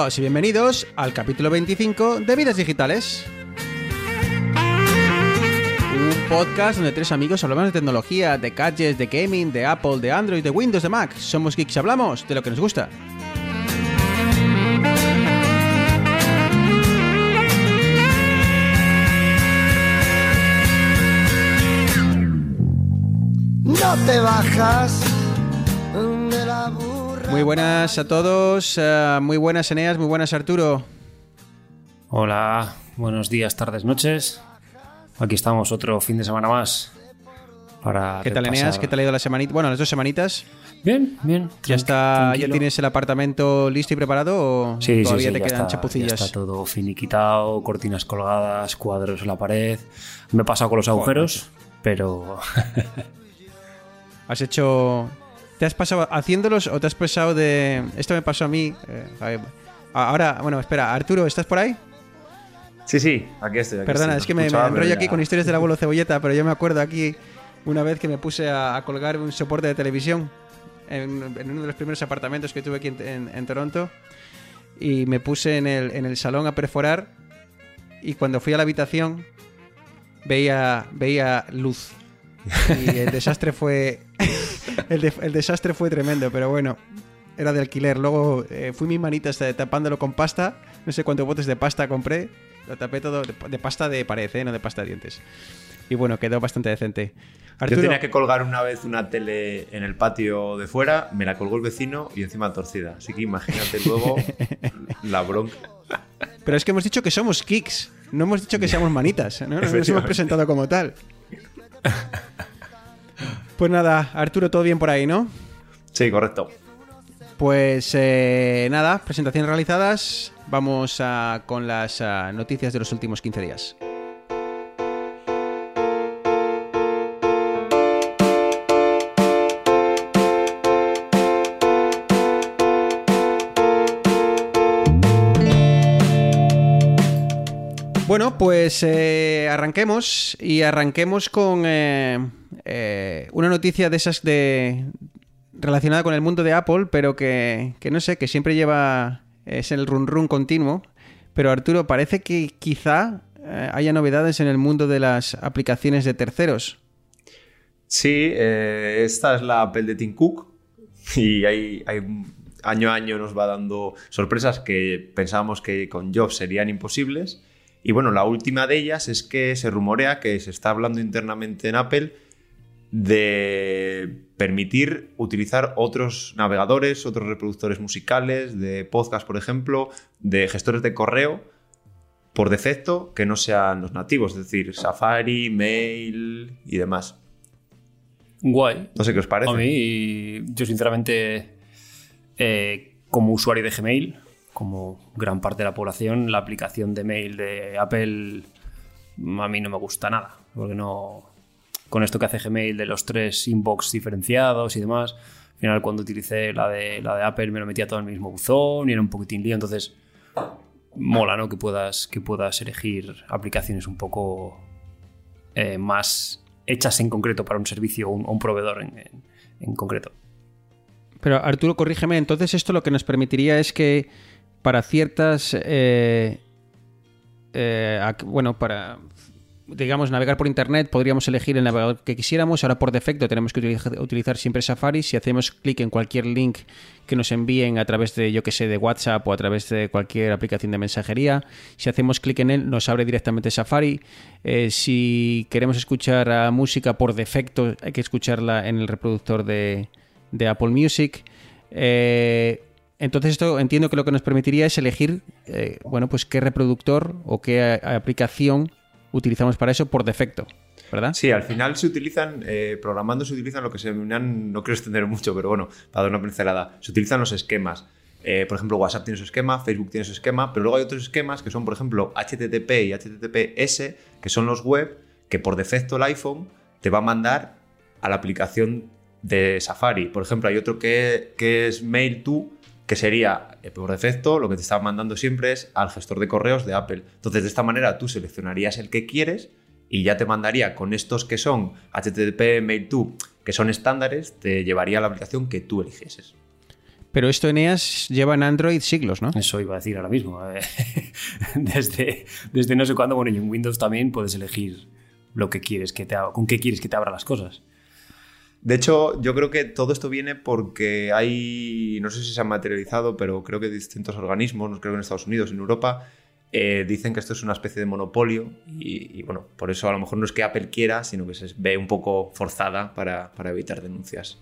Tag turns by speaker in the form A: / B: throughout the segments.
A: todos y bienvenidos al capítulo 25 de Vidas Digitales. Un podcast donde tres amigos hablamos de tecnología, de gadgets, de gaming, de Apple, de Android, de Windows, de Mac. Somos geeks y hablamos de lo que nos gusta.
B: No te bajas.
A: Muy buenas a todos, eh, muy buenas Eneas, muy buenas Arturo.
C: Hola, buenos días, tardes, noches. Aquí estamos otro fin de semana más para
A: ¿Qué tal
C: repasar-
A: Eneas? ¿Qué tal ha ido la semanita? Bueno, las dos semanitas.
C: Bien, bien.
A: ¿Ya está, ya tienes el apartamento listo y preparado o
C: Sí, sí,
A: todavía
C: sí,
A: te
C: ya
A: quedan
C: está,
A: chapucillas?
C: ya está todo finiquitado, cortinas colgadas, cuadros en la pared. Me he pasado con los agujeros, pero
A: ¿Has hecho. ¿Te has pasado haciéndolos o te has pasado de. Esto me pasó a mí. eh, ahora, bueno, espera, Arturo, ¿estás por ahí?
D: Sí, sí, aquí estoy. aquí
A: Perdona,
D: estoy.
A: es que me, enrollo aquí con historias del abuelo cebolleta, pero yo me acuerdo aquí una vez que me puse a, a colgar un soporte de televisión en, en uno de los primeros apartamentos que tuve aquí en, en- en Toronto y me puse en el, en el salón a perforar y cuando fui a la habitación veía, veía luz y el desastre fue el, de- el desastre fue tremendo, pero bueno. Era de alquiler. Luego eh, fui mis manitas eh, tapándolo con pasta. No sé cuántos botes de pasta compré. Lo tapé todo de, de pasta de pared, ¿eh? no de pasta de dientes. Y bueno, quedó bastante decente.
D: Yo
A: Arturo,
D: tenía que colgar una vez una tele en el patio de fuera, me la colgó el vecino y encima torcida. Así que imagínate luego la bronca.
A: pero es que hemos dicho que somos kicks. No hemos dicho que seamos manitas. No No nos hemos presentado como tal. Pues nada, Arturo, todo bien por ahí, ¿no?
D: Sí, correcto.
A: Pues eh, nada, presentaciones realizadas. Vamos a- con las ah, noticias de los últimos 15 días. Bueno, pues eh, arranquemos y arranquemos con eh, eh, una noticia de esas de relacionada con el mundo de Apple, pero que, que no sé, que siempre lleva es el run run continuo. Pero Arturo, parece que quizá eh, haya novedades en el mundo de las aplicaciones de terceros.
D: Sí, eh, esta es la Apple de Tim Cook y año a año nos va dando sorpresas que pensábamos que con Jobs serían imposibles. Y bueno, la última de ellas es que se rumorea que se está hablando internamente en Apple de permitir utilizar otros navegadores, otros reproductores musicales, de podcast, por ejemplo, de gestores de correo por defecto que no sean los nativos, es decir, Safari, Mail y demás.
C: guay.
D: No sé qué os parece.
C: A mí, yo sinceramente, eh, como usuario de Gmail, como gran parte de la población, la aplicación de mail de Apple a mí no me gusta nada, porque no... Con esto que hace Gmail de los tres inbox diferenciados y demás, al final cuando utilicé la de, la de Apple me lo metía todo en el mismo buzón y era un poquitín lío, entonces mola, ¿no? Que puedas, que puedas elegir aplicaciones un poco eh, más hechas en concreto para un servicio o un, proveedor en, en- concreto.
A: Pero Arturo, corrígeme, entonces esto lo que nos permitiría es que para ciertas... eh, eh, bueno, para, digamos, navegar por Internet podríamos elegir el navegador que quisiéramos. Ahora por defecto tenemos que utiliza- utilizar siempre Safari. Si hacemos clic en cualquier link que nos envíen a través de, yo que sé, de WhatsApp o a través de cualquier aplicación de mensajería, si hacemos clic en él nos abre directamente Safari. Eh, si queremos escuchar música por defecto hay que escucharla en el reproductor de, Apple Music. Eh, entonces esto entiendo que lo que nos permitiría es elegir, eh, bueno, pues qué reproductor o qué aplicación utilizamos para eso por defecto, ¿verdad?
D: Sí, al final se utilizan, eh, programando se utilizan lo que se denominan, no quiero extender mucho, pero bueno, para dar una pincelada, se utilizan los esquemas. Eh, por ejemplo, WhatsApp tiene su esquema, Facebook tiene su esquema, pero luego hay otros esquemas que son, por ejemplo, HTTP y HTTPS, que son los web que por defecto el iPhone te va a mandar a la aplicación de Safari. Por ejemplo, hay otro que, que es Mail to, que sería, eh, por defecto, lo que te está mandando siempre es al gestor de correos de Apple. Entonces, de esta manera tú seleccionarías el que quieres y ya te mandaría con estos que son HTTP, Mail to, que son estándares, te llevaría a la aplicación que tú eligieses.
A: Pero esto Eneas lleva en Android siglos, ¿no?
C: Eso iba a decir ahora mismo. eh. desde, desde no sé cuándo, bueno, y en Windows también puedes elegir lo que quieres que te con qué quieres que te abra las cosas.
D: De hecho, yo creo que todo esto viene porque hay, no sé si se ha materializado, pero creo que distintos organismos, creo que en Estados Unidos, en Europa, eh, dicen que esto es una especie de monopolio y, bueno, por eso a lo mejor no es que Apple quiera, sino que se ve un poco forzada para, para evitar denuncias.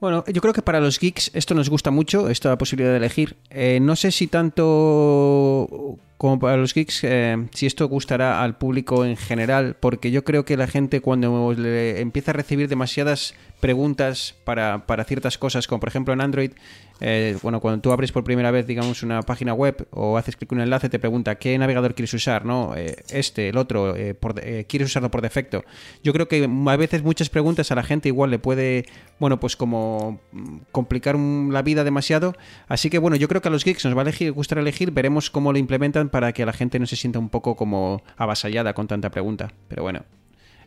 A: Bueno, yo creo que para los geeks esto nos gusta mucho, esta posibilidad de elegir. Eh, no sé si tanto como para los geeks, eh, si esto gustará al público en general, porque yo creo que la gente cuando le empieza a recibir demasiadas preguntas para, para ciertas cosas, como por ejemplo en Android, eh, bueno, cuando tú abres por primera vez, digamos, una página web o haces clic en un enlace, te pregunta qué navegador quieres usar, ¿no? Eh, este, el otro, por quieres usarlo por defecto. Yo creo que a veces muchas preguntas a la gente igual le puede, bueno, pues como mm, complicar la vida demasiado. Así que bueno, yo creo que a los geeks nos va a gustar elegir, veremos cómo lo implementan para que la gente no se sienta un poco como avasallada con tanta pregunta. Pero bueno,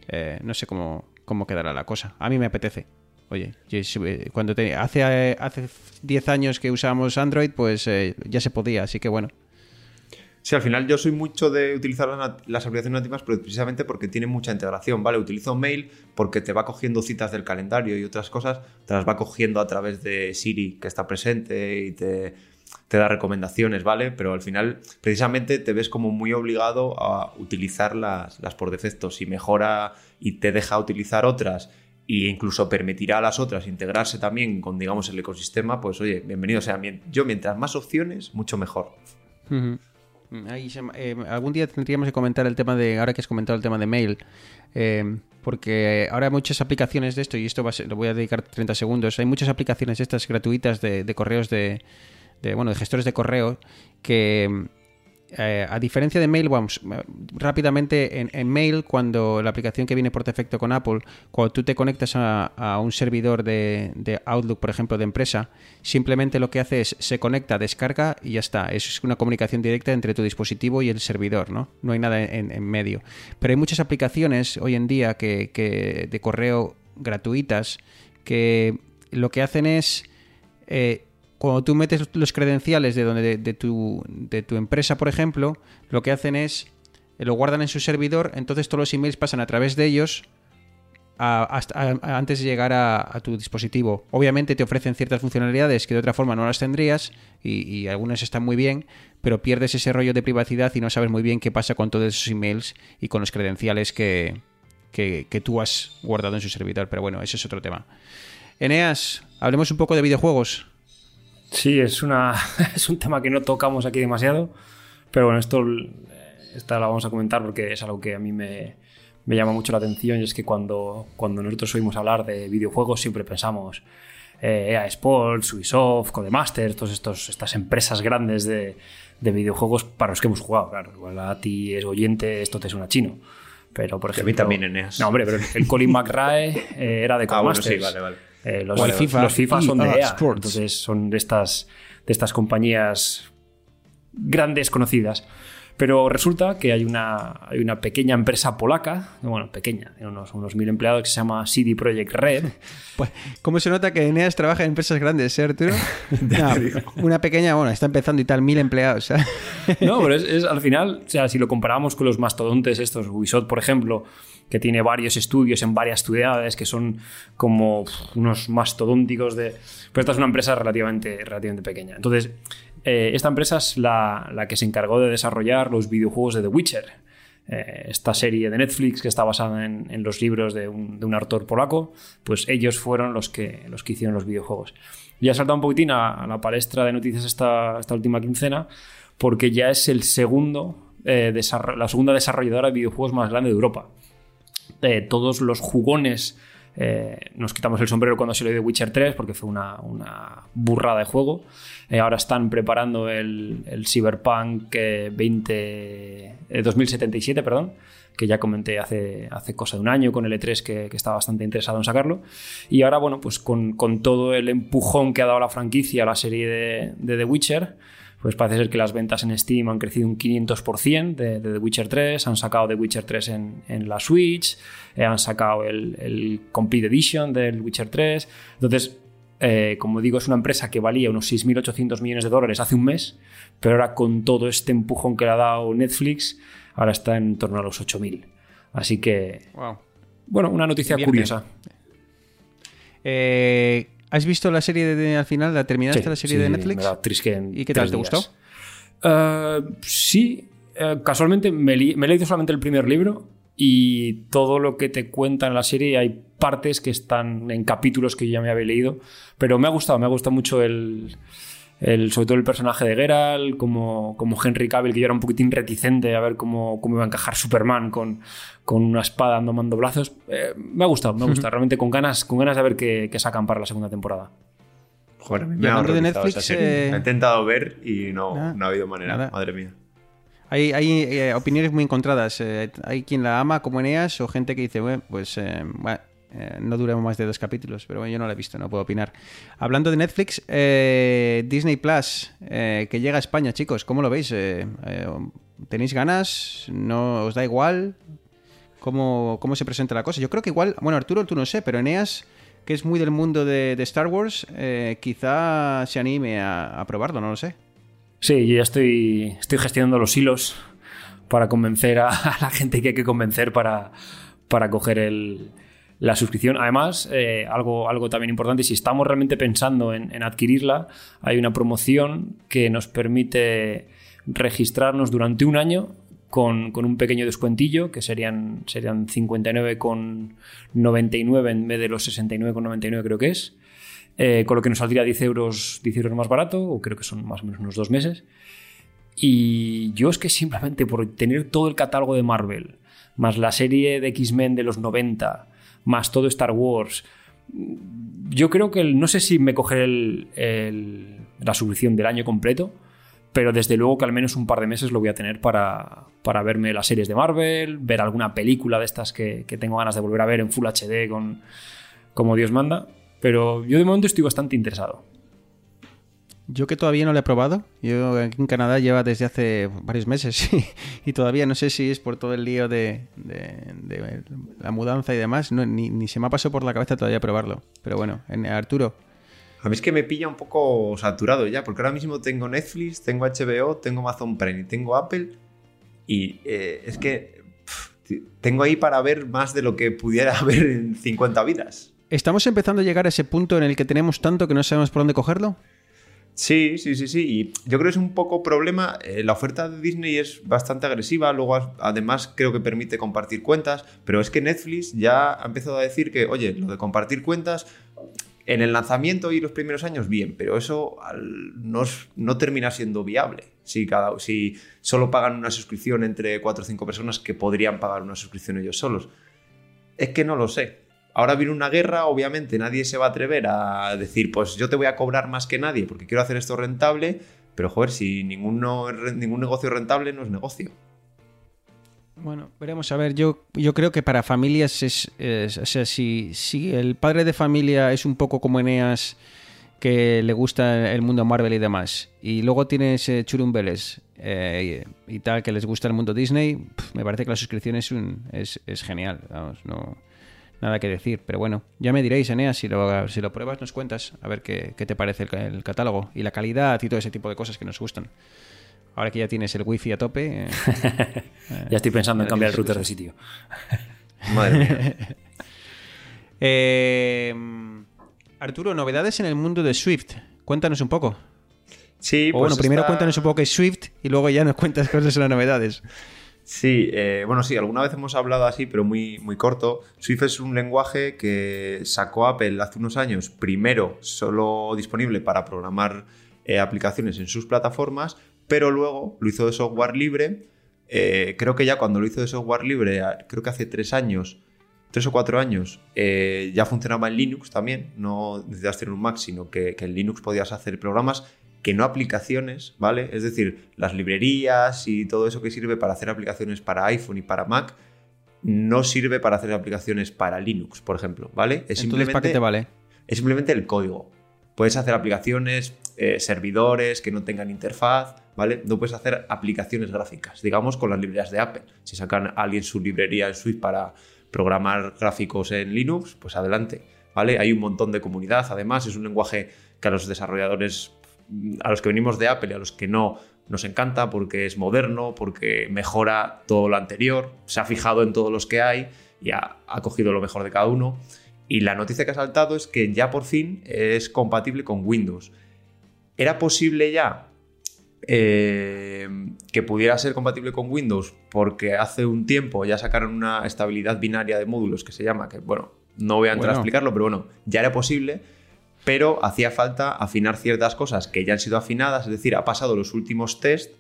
A: eh, no sé cómo, cómo quedará la cosa. A mí me apetece. Oye, eh, cuando te- hace hace 10 años que usábamos Android, pues eh, ya se podía, así que bueno.
D: Sí, al final yo soy mucho de utilizar las, aplicaciones nativas, precisamente porque tiene mucha integración, ¿vale? Utilizo Mail porque te va cogiendo citas del calendario y otras cosas, te las va cogiendo a través de Siri, que está presente y te, te da recomendaciones, ¿vale? Pero al final, precisamente, te ves como muy obligado a utilizar las, por defecto. Si mejora y te deja utilizar otras e incluso permitirá a las otras integrarse también con, digamos, el ecosistema, pues oye, bienvenido. O sea, yo mientras más opciones, mucho mejor.
A: Ujú. Ahí eh, algún día tendríamos que comentar el tema de, ahora que has comentado el tema de mail, eh, porque ahora hay muchas aplicaciones de esto, y esto va a ser- lo voy a dedicar 30 segundos, hay muchas aplicaciones estas gratuitas de correos de, de, bueno, de gestores de correo que... eh, a diferencia de Mail, vamos, eh, rápidamente en, en Mail, cuando la aplicación que viene por defecto con Apple, cuando tú te conectas a, a un servidor de, de Outlook, por ejemplo, de empresa, simplemente lo que hace es se conecta, descarga y ya está. Es una comunicación directa entre tu dispositivo y el servidor, ¿no? No hay nada en, en medio. Pero hay muchas aplicaciones hoy en día que, que de correo gratuitas que lo que hacen es eh, cuando tú metes los credenciales de, donde, de, tu, de tu empresa, por ejemplo, lo que hacen es eh, lo guardan en su servidor, entonces todos los emails pasan a través de ellos antes de llegar a, a tu dispositivo. Obviamente te ofrecen ciertas funcionalidades que de otra forma no las tendrías y, y algunas están muy bien, pero pierdes ese rollo de privacidad y no sabes muy bien qué pasa con todos esos emails y con los credenciales que, que, que tú has guardado en su servidor. Pero bueno, ese es otro tema. Eneas, hablemos un poco de videojuegos.
C: Sí, es, una, es un tema que no tocamos aquí demasiado, pero bueno, esto esta la vamos a comentar porque es algo que a mí me, me llama mucho la atención y es que cuando, cuando nosotros oímos hablar de videojuegos siempre pensamos eh, EA Sports, Ubisoft, Codemasters, todas estos, estas empresas grandes de, de videojuegos para los que hemos jugado. Claro, igual a ti es oyente, esto te suena chino. Pero, por
D: Que a mí
C: ejemplo,
D: también, Eneas.
C: No, hombre, pero el Colin McRae eh, era de
D: Ah, bueno,
C: Codemasters.
D: sí, vale, vale.
C: Eh, los,
A: FIFA.
C: los FIFA son de
A: EA
C: entonces son de estas, de estas compañías grandes conocidas. Pero resulta que hay una, hay una pequeña empresa polaca, bueno, pequeña, de unos, unos mil empleados, que se llama CD Projekt Red.
A: Pues, ¿cómo se nota que Eneas trabaja en empresas grandes, eh, Arturo? No, una pequeña, bueno, está empezando y tal, mil empleados. ¿eh?
C: No, pero es, es al final, o sea, si lo comparamos con los mastodontes estos, Ubisoft, por ejemplo, que tiene varios estudios en varias ciudades, que son como unos mastodónticos de... Pero esta es una empresa relativamente, relativamente pequeña. Entonces, eh, esta empresa es la, la que se encargó de desarrollar los videojuegos de The Witcher. Eh, esta serie de Netflix que está basada en, en los libros de un, de un autor polaco, pues ellos fueron los que, los que hicieron los videojuegos. Y ha saltado un poquitín a, la palestra de noticias esta, esta última quincena, porque ya es el segundo, eh, la segunda desarrolladora de videojuegos más grande de Europa. Eh, todos los jugones eh, nos quitamos el sombrero cuando lo dio Witcher 3 porque fue una, una burrada de juego. Eh, ahora están preparando el, el Cyberpunk eh, 20, eh, 2077, perdón, que ya comenté hace, hace cosa de un año con el E3 que, que estaba bastante interesado en sacarlo. Y ahora, bueno, pues con, con todo el empujón que ha dado la franquicia a la serie de, de The Witcher, pues parece ser que las ventas en Steam han crecido un 500% de, de The Witcher 3, han sacado The Witcher 3 en, en la Switch, eh, han sacado el, el Complete Edition del Witcher 3. Entonces, Eh, como digo, es una empresa que valía unos 6.800 millones de dólares hace un mes, pero ahora con todo este empujón que le ha dado Netflix, ahora está en torno a los 8.000. Así que,
A: Wow.
C: bueno, una noticia curiosa.
A: Eh, ¿Has visto la serie de, de- al final? ¿La terminaste
C: Sí,
A: la serie
C: sí,
A: de
C: me
A: Netflix?
C: que en
A: ¿Y qué tal? ¿Te gustó?
C: Eh, sí, eh, casualmente me, li- me he leído solamente el primer libro y todo lo que te cuenta en la serie hay partes que están en capítulos que yo ya me había leído, pero me ha gustado, me ha gustado mucho el, el- sobre todo el personaje de Geralt, como, como Henry Cavill, que yo era un poquitín reticente a ver cómo, cómo iba a encajar Superman con, con una espada dando mandobrazos. Eh, me ha gustado, me ha gustado, realmente con ganas, con ganas de ver qué, qué sacan para la segunda temporada.
D: Joder, me ha
A: de Netflix,
D: esa serie.
A: eh,
D: He intentado ver y no,
A: nada,
D: no ha habido manera.
A: nada.
D: Madre mía.
A: Hay, hay eh, opiniones muy encontradas. eh, hay quien la ama como Eneas o gente que dice, bueno, pues eh, bueno, eh, no dura más de dos capítulos. Pero bueno, yo no la he visto, no puedo opinar. Hablando de Netflix, eh, Disney Plus, eh, que llega a España, chicos, ¿cómo lo veis? ¿Tenéis ganas? ¿No os da igual? ¿Cómo, ¿Cómo se presenta la cosa? Yo creo que igual, bueno, Arturo, tú no sé, pero Eneas, que es muy del mundo de, Star Wars, quizá se anime a, a probarlo, no lo sé.
C: Sí, yo ya estoy, estoy gestionando los hilos para convencer a, a la gente que hay que convencer para, para coger el- la suscripción. Además, eh, algo, algo también importante, si estamos realmente pensando en, adquirirla, hay una promoción que nos permite registrarnos durante un año con, con un pequeño descuentillo, que serían, serían 59,99 en vez de los 69,99 creo que es. Eh, con lo que nos saldría 10 euros, 10 euros más barato, o creo que son más o menos unos dos meses. Y yo es que simplemente por tener todo el catálogo de Marvel, más la serie de X-Men de los 90, más todo Star Wars, yo creo que no sé si me cogeré el- la suscripción del año completo, pero desde luego que al menos un par de meses lo voy a tener para, para verme las series de Marvel, ver alguna película de estas que, que tengo ganas de volver a ver en Full HD con, como Dios manda. Pero yo de momento estoy bastante interesado.
A: Yo que todavía no lo he probado. Yo aquí en Canadá lleva desde hace varios meses y, y todavía no sé si es por todo el lío de, de- de la mudanza y demás. No, ni, ni se me ha pasado por la cabeza todavía probarlo. Pero bueno, en, Arturo,
D: A mí es que me pilla un poco saturado ya, porque ahora mismo tengo Netflix, tengo HBO, tengo Amazon Prime y tengo Apple. Y eh, es que pff, tengo ahí para ver más de lo que pudiera ver en 50 vidas.
A: ¿estamos empezando a llegar a ese punto en el que tenemos tanto que no sabemos por dónde cogerlo?
D: Sí, sí, sí, sí. Y yo creo que es un poco problema. eh, la oferta de Disney es bastante agresiva. Luego, además, creo que permite compartir cuentas. Pero es que Netflix ya ha empezado a decir que, oye, lo de compartir cuentas. En el lanzamiento y los primeros años, bien, pero eso no, no termina siendo viable. Si, cada, si solo pagan una suscripción entre 4 o 5 personas que podrían pagar una suscripción ellos solos. Es que no lo sé. Ahora viene una guerra, obviamente nadie se va a atrever a decir, pues yo te voy a cobrar más que nadie porque quiero hacer esto rentable, pero joder, si re- ningún negocio rentable, no es negocio.
A: Bueno, veremos a ver. Yo, yo creo que para familias es. o sea, si, el padre de familia es un poco como Eneas, que le gusta el mundo Marvel y demás, y luego tienes eh, churumbeles y, tal, que les gusta el mundo Disney, me parece que la suscripción es, un, es genial. Vamos, no. Nada que decir, pero bueno, ya me diréis, Eneas, si lo, si lo pruebas, nos cuentas, a ver qué, qué te parece el, ca- el catálogo y la calidad y todo ese tipo de cosas que nos gustan. Ahora que ya tienes el wifi a tope. eh,
C: Ya estoy pensando en cambiar el router de sitio.
D: Madre mía.
A: Eh, Arturo, novedades en el mundo de Swift. Cuéntanos un poco.
D: Sí,
A: o
D: pues
A: bueno, primero
D: está-
A: cuéntanos un poco qué es Swift y luego ya nos cuentas cosas sobre las novedades.
D: Sí, eh, bueno, sí, alguna vez hemos hablado así, pero muy, muy corto. Swift es un lenguaje que sacó Apple hace unos años, primero solo disponible para programar eh, aplicaciones en sus plataformas, pero luego lo hizo de software libre. Eh, creo que ya cuando lo hizo de software libre, creo que hace tres años, tres o cuatro años, ya funcionaba en Linux también. No necesitas tener un Mac, sino que en Linux podías hacer programas que no aplicaciones, ¿vale? Es decir, las librerías y todo eso que sirve para hacer aplicaciones para iPhone y para Mac no sirve para hacer aplicaciones para Linux, por ejemplo, ¿vale? Es
A: Entonces, ¿para qué te vale?
D: es simplemente el código. Puedes hacer aplicaciones, eh, servidores que no tengan interfaz, ¿vale? No puedes hacer aplicaciones gráficas, digamos, con las librerías de Apple. Si sacan a alguien su librería en Swift para programar gráficos en Linux, pues adelante, ¿vale? Hay un montón de comunidad, además, es un lenguaje que a los desarrolladores, a los que venimos de Apple y a los que no, nos encanta porque es moderno, porque mejora todo lo anterior, se ha fijado en todos los que hay y ha, ha cogido lo mejor de cada uno. Y la noticia que ha saltado es que ya por fin es compatible con Windows. ¿Era posible ya eh, que pudiera ser compatible con Windows? Porque hace un tiempo ya sacaron una estabilidad binaria de módulos que se llama, que bueno, no voy a entrar a explicarlo, pero bueno, ya era posible, pero hacía falta afinar ciertas cosas que ya han sido afinadas, es decir, ha pasado los últimos test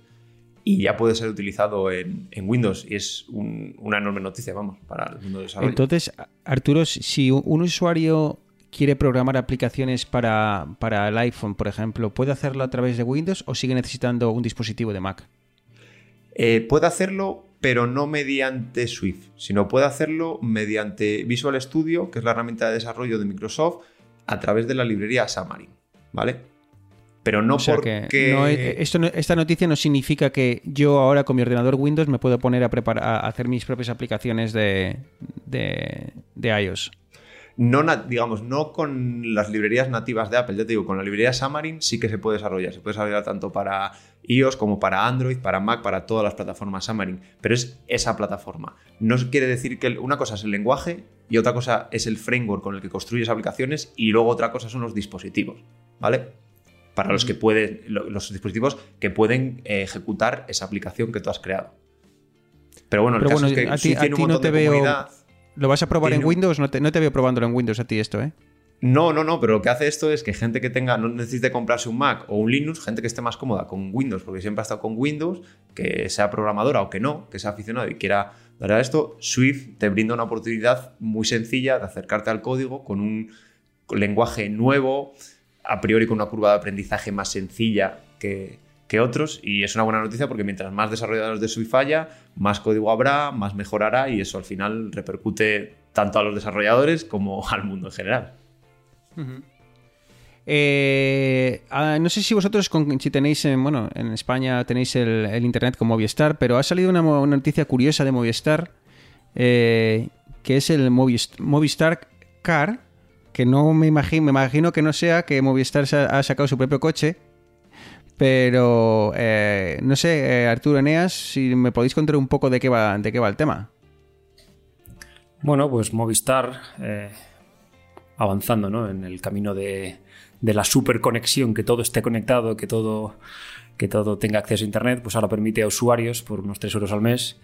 D: y ya puede ser utilizado en, en Windows. Y es un- una enorme noticia, vamos, para el mundo del desarrollo.
A: Entonces, Arturo, si un usuario quiere programar aplicaciones para, para el iPhone, por ejemplo, ¿puede hacerlo a través de Windows o sigue necesitando un dispositivo de Mac?
D: Eh, puede hacerlo, pero no mediante Swift, sino puede hacerlo mediante Visual Studio, que es la herramienta de desarrollo de Microsoft, a través de la librería Xamarin, ¿vale? Pero no
A: o sea
D: porque...
A: que no es- esto no- esta noticia no significa que yo ahora con mi ordenador Windows me puedo poner a, preparar, a hacer mis propias aplicaciones de, de, de iOS.
D: No, digamos, no con las librerías nativas de Apple, ya te digo, con la librería Xamarin sí que se puede desarrollar. Se puede desarrollar tanto para iOS como para Android, para Mac, para todas las plataformas Xamarin. Pero es esa plataforma. No quiere decir que una cosa es el lenguaje y otra cosa es el framework con el que construyes aplicaciones y luego otra cosa son los dispositivos, ¿vale? Para los que pueden, lo- los dispositivos que pueden eh, ejecutar esa aplicación que tú has creado. Pero bueno, el
A: Pero
D: caso
A: bueno,
D: es que
A: a ti- a
D: tiene un
A: ti no
D: montón
A: te
D: de
A: veo-
D: comunidad.
A: ¿Lo vas a probar en Windows? No te, no te veo probándolo en Windows a ti esto, ¿eh?
D: No, no, no, pero lo que hace esto es que gente que tenga, no necesite comprarse un Mac o un Linux, gente que esté más cómoda con Windows, porque siempre ha estado con Windows, que sea programadora o que no, que sea aficionado y quiera dar a esto, Swift te brinda una oportunidad muy sencilla de acercarte al código con un lenguaje nuevo, a priori con una curva de aprendizaje más sencilla que, que otros, y es una buena noticia porque mientras más desarrolladores de Swift haya, más código habrá, más mejorará y eso al final repercute tanto a los desarrolladores como al mundo en general.
A: Eh, ah, no sé si vosotros, si tenéis, en, bueno, en España tenéis el, internet con Movistar, pero ha salido una, noticia curiosa de Movistar, eh, que es el Movis- Movistar Car, que no me imagino, me imagino que no sea que Movistar ha sacado su propio coche, pero eh, no sé, eh, Arturo Eneas, si me podéis contar un poco de qué va, de qué va el tema.
C: Bueno, pues Movistar eh, avanzando ¿no? en el camino de, la superconexión, que todo esté conectado, que todo, que todo tenga acceso a Internet, pues ahora permite a usuarios por unos 3 euros al mes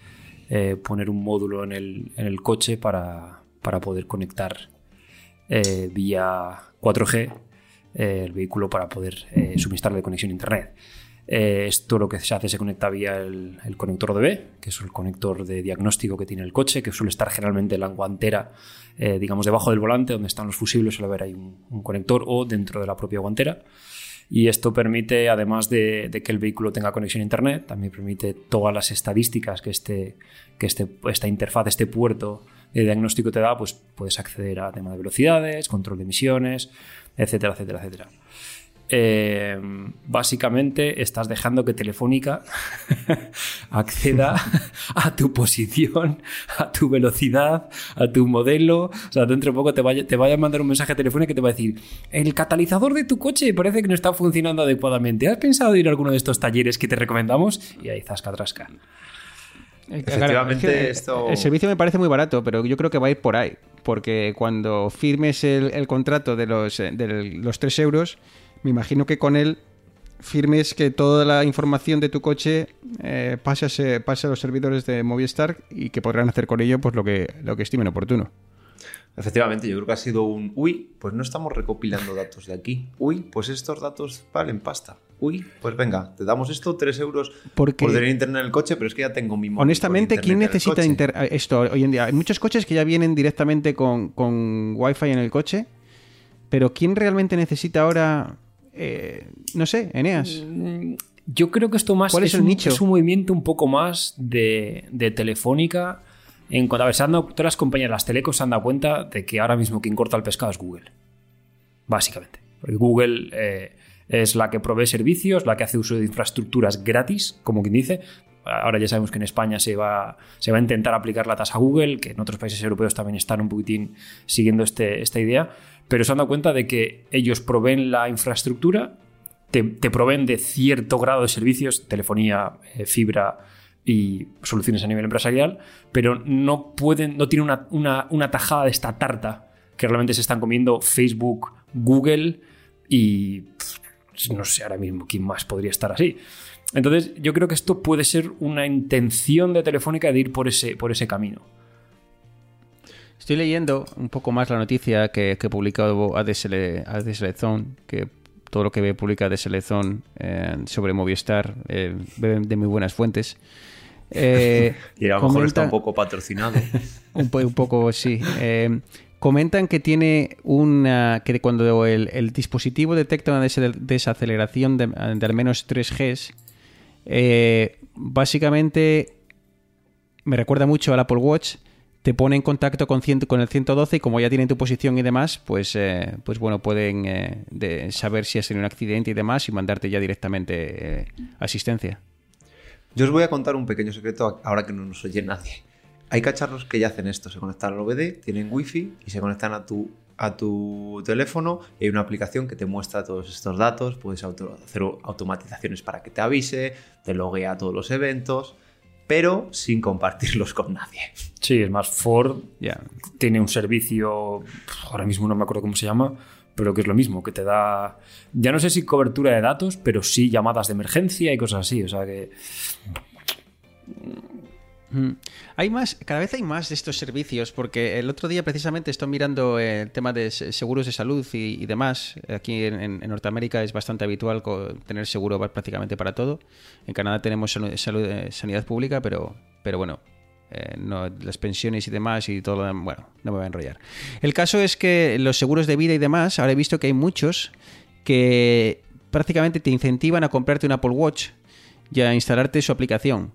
C: poner un módulo en el, coche para, para poder conectar vía 4G el vehículo para poder eh, suministrarle conexión a Internet. Eh, esto lo que se hace se conecta vía el, el conector DB, que es el conector de diagnóstico que tiene el coche, que suele estar generalmente en la guantera, eh, digamos, debajo del volante, donde están los fusibles, suele haber ahí un, conector o dentro de la propia guantera. Y esto permite, además de, de que el vehículo tenga conexión a Internet, también permite todas las estadísticas que, este, que este, esta interfaz, este puerto de diagnóstico te da, pues puedes acceder a tema de velocidades, control de emisiones, etcétera, etcétera, etcétera. Eh, básicamente estás dejando que Telefónica acceda a tu posición, a tu velocidad, a tu modelo. O sea, dentro de poco te vaya, te vaya a mandar un mensaje telefónico que te va a decir: El catalizador de tu coche parece que no está funcionando adecuadamente. ¿Has pensado ir a alguno de estos talleres que te recomendamos? Y ahí zasca trasca.
D: Efectivamente,
A: Claro, es que
D: esto-
A: El servicio me parece muy barato, pero yo creo que va a ir por ahí. Porque cuando firmes el, contrato de los, eh, de los 3 euros, me imagino que con él firmes que toda la información de tu coche eh, pase, a se- pase a los servidores de Movistar y que podrán hacer con ello pues lo que, lo que estimen oportuno.
D: Efectivamente, yo creo que ha sido un uy, pues no estamos recopilando datos de aquí. Uy, pues estos datos valen pasta. Uy, pues venga, te damos esto, 3 euros
A: Porque-
D: por tener internet en el coche, pero es que ya tengo mi móvil
A: Honestamente, ¿quién necesita inter- esto hoy en día? Hay muchos coches que ya vienen directamente con, con Wi-Fi en el coche, pero ¿quién realmente necesita ahora, eh, no sé, Eneas?
C: Yo creo que esto más
A: ¿Cuál es el
C: un,
A: nicho?
C: es un movimiento un poco más de, de Telefónica. En cuanto a ver, se han dado- todas las compañías, las telecos se han dado cuenta de que ahora mismo quien corta el pescado es Google. Básicamente. Porque Google eh, es la que provee servicios, la que hace uso de infraestructuras gratis, como quien dice. ahora ya sabemos que en España se va, se va a intentar aplicar la tasa Google, que en otros países europeos también están un poquitín siguiendo este, esta idea, pero se han dado cuenta de que ellos proveen la infraestructura, te, proveen de cierto grado de servicios, telefonía, eh, fibra y soluciones a nivel empresarial, pero no pueden, no tienen una, una tajada de esta tarta que realmente se están comiendo Facebook, Google y no sé ahora mismo quién más podría estar así. Entonces, yo creo que esto puede ser una intención de Telefónica de ir por ese, por ese camino.
A: Estoy leyendo un poco más la noticia que, que ha publicado ADSL, Zone, que todo lo que publica ADSL Zone eh, sobre Movistar eh, de muy buenas fuentes.
D: Eh, y a lo mejor está un poco patrocinado.
A: un, un, poco, sí. Comentan que tiene una. que cuando el, dispositivo detecta una desaceleración de, al menos 3 Gs, eh, básicamente me recuerda mucho al Apple Watch. Te pone en contacto con, con el 112 y como ya tienen tu posición y demás, pues, eh, pues bueno, pueden eh, saber si has tenido un accidente y demás y mandarte ya directamente asistencia.
D: Yo os voy a contar un pequeño secreto ahora que no nos oye nadie. Hay cacharros que ya hacen esto, se conectan al OBD, tienen wifi y se conectan a tu a tu teléfono y hay una aplicación que te muestra todos estos datos, puedes hacer automatizaciones para que te avise, te loguea todos los eventos, pero sin compartirlos con nadie.
C: Sí, es más, Ford tiene un servicio, ahora mismo no me acuerdo cómo se llama, pero que es lo mismo, que te da, ya no sé si cobertura de datos, pero sí llamadas de emergencia y cosas así, o sea que
A: hay más, cada vez hay más de estos servicios, porque el otro día precisamente estoy mirando el tema de seguros de salud y, demás. Aquí en, Norteamérica es bastante habitual tener seguro prácticamente para todo. En Canadá tenemos salud, eh, sanidad pública, pero, bueno, eh, las pensiones y demás y todo lo bueno, no me voy a enrollar. El caso es que los seguros de vida y demás, ahora he visto que hay muchos que prácticamente te incentivan a comprarte un Apple Watch y a instalarte su aplicación.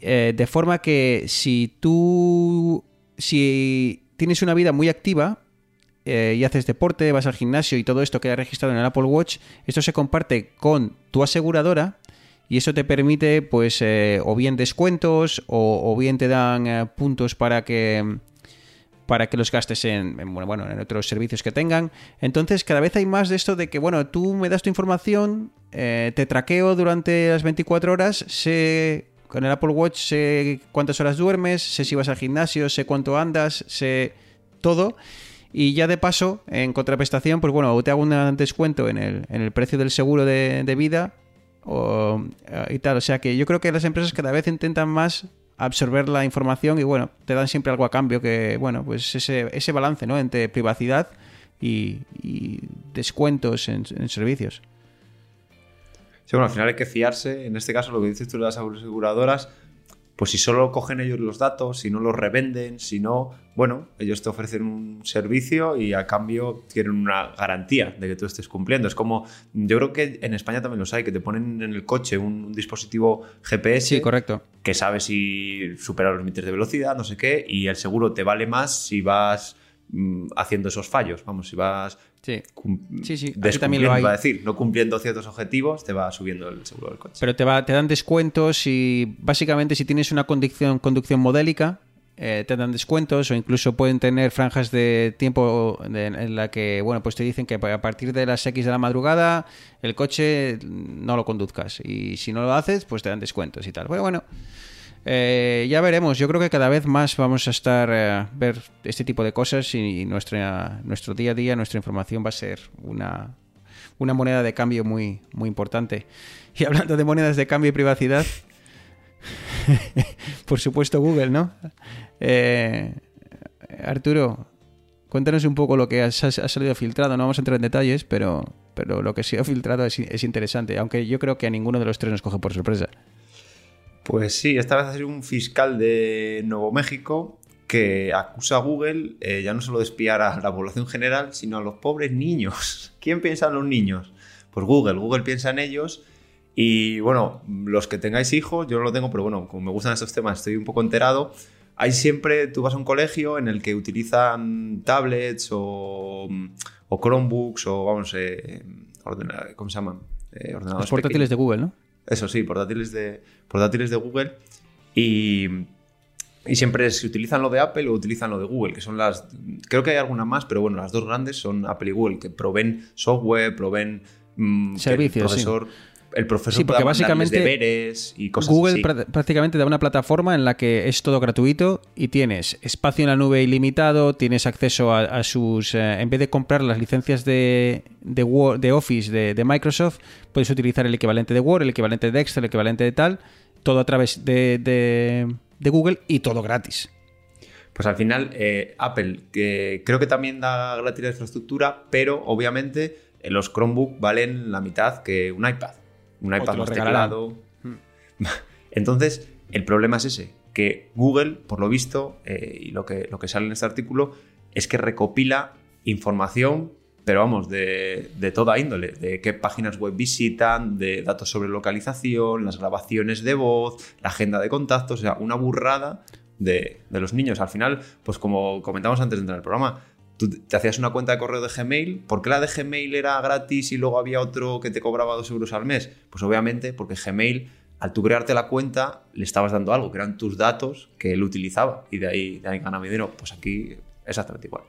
A: Eh, de forma que si tú, si tienes una vida muy activa eh, y haces deporte, vas al gimnasio y todo esto queda registrado en el Apple Watch, esto se comparte con tu aseguradora y eso te permite, pues, eh, o bien descuentos o, bien te dan puntos para que para que los gastes en, bueno, en otros servicios que tengan. Entonces, cada vez hay más de esto de que, bueno, tú me das tu información, te traqueo durante las 24 horas, sé con el Apple Watch sé cuántas horas duermes, sé si vas al gimnasio, sé cuánto andas, sé todo. Y ya de paso, en contraprestación, pues bueno, te hago un descuento en el, en el precio del seguro de, vida o, y tal. O sea que yo creo que las empresas cada vez intentan más absorber la información y bueno, te dan siempre algo a cambio que, bueno, pues ese, ese balance, ¿no? Entre privacidad y, descuentos en servicios.
D: Sí, bueno, al final hay que fiarse. En este caso, lo que dices tú de las aseguradoras, pues si solo cogen ellos los datos, si no los revenden, si no, bueno, ellos te ofrecen un servicio y a cambio tienen una garantía de que tú estés cumpliendo. Es como, yo creo que en España también los hay, que te ponen en el coche un, dispositivo GPS
A: sí, correcto.
D: que sabe si supera los límites de velocidad, no sé qué, y el seguro te vale más si vas mm, haciendo esos fallos. Vamos, si vas
A: Sí, sí, sí.
D: también lo hay. Va a decir, no cumpliendo ciertos objetivos, te va subiendo el seguro del coche.
A: Pero te, va, te dan descuentos y básicamente si tienes una conducción, conducción modélica, eh, te dan descuentos o incluso pueden tener franjas de tiempo en la que, bueno, pues te dicen que a partir de las X de la madrugada el coche no lo conduzcas y si no lo haces, pues te dan descuentos y tal. Bueno, bueno. Eh, ya veremos, yo creo que cada vez más vamos a estar eh, ver este tipo de cosas y nuestra, nuestro día a día, nuestra información va a ser una, una moneda de cambio muy, muy importante. Y hablando de monedas de cambio y privacidad, por supuesto Google, ¿no? Eh, Arturo, cuéntanos un poco lo que ha, salido filtrado. No vamos a entrar en detalles, pero, pero lo que se ha filtrado es, es interesante, aunque yo creo que a ninguno de los tres nos coge por sorpresa.
D: Pues sí, esta vez ha sido un fiscal de Nuevo México que acusa a Google eh, ya no solo de espiar a la población general, sino a los pobres niños. ¿Quién piensa en los niños? Pues Google, Google piensa en ellos. Y bueno, los que tengáis hijos, yo no lo tengo, pero bueno, como me gustan estos temas, estoy un poco enterado. Hay siempre, tú vas a un colegio en el que utilizan tablets o, Chromebooks o vamos, eh, ¿cómo se llaman?
A: Eh, ordenadores. Los portátiles de Google, ¿no?
D: Eso sí, portátiles de, portátiles de Google. Y, y siempre se utilizan lo de Apple o utilizan lo de Google, que son las. Creo que hay alguna más, pero bueno, las dos grandes son Apple y Google, que proveen software, proveen. mm,
A: Servicios,
D: profesor, el profesor
A: Sí, porque
D: pueda mandarles
A: básicamente
D: deberes y cosas
A: Google
D: así.
A: prá- prácticamente da una plataforma en la que es todo gratuito y tienes espacio en la nube ilimitado, tienes acceso a, a sus... eh, en vez de comprar las licencias de, de, Word- de Office de, de Microsoft, puedes utilizar el equivalente de Word, el equivalente de Excel, el equivalente de tal, todo a través de, de- de Google y todo gratis.
D: Pues al final, eh, Apple, que creo que también da gratis la infraestructura, pero obviamente eh, los Chromebook valen la mitad que un iPad. Un iPad más teclado. Entonces, el problema es ese, que Google, por lo visto, eh, y lo que, lo que sale en este artículo, es que recopila información, pero vamos, de, de toda índole, de qué páginas web visitan, de datos sobre localización, las grabaciones de voz, la agenda de contactos, o sea, una burrada de, de los niños. Al final, pues como comentamos antes de entrar en el programa, tú te hacías una cuenta de correo de Gmail, ¿por qué la de Gmail era gratis y luego había otro que te cobraba dos euros al mes? Pues obviamente porque Gmail, al tú crearte la cuenta, le estabas dando algo, que eran tus datos que él utilizaba y de ahí, de ahí ganaba dinero. Pues aquí exactamente igual.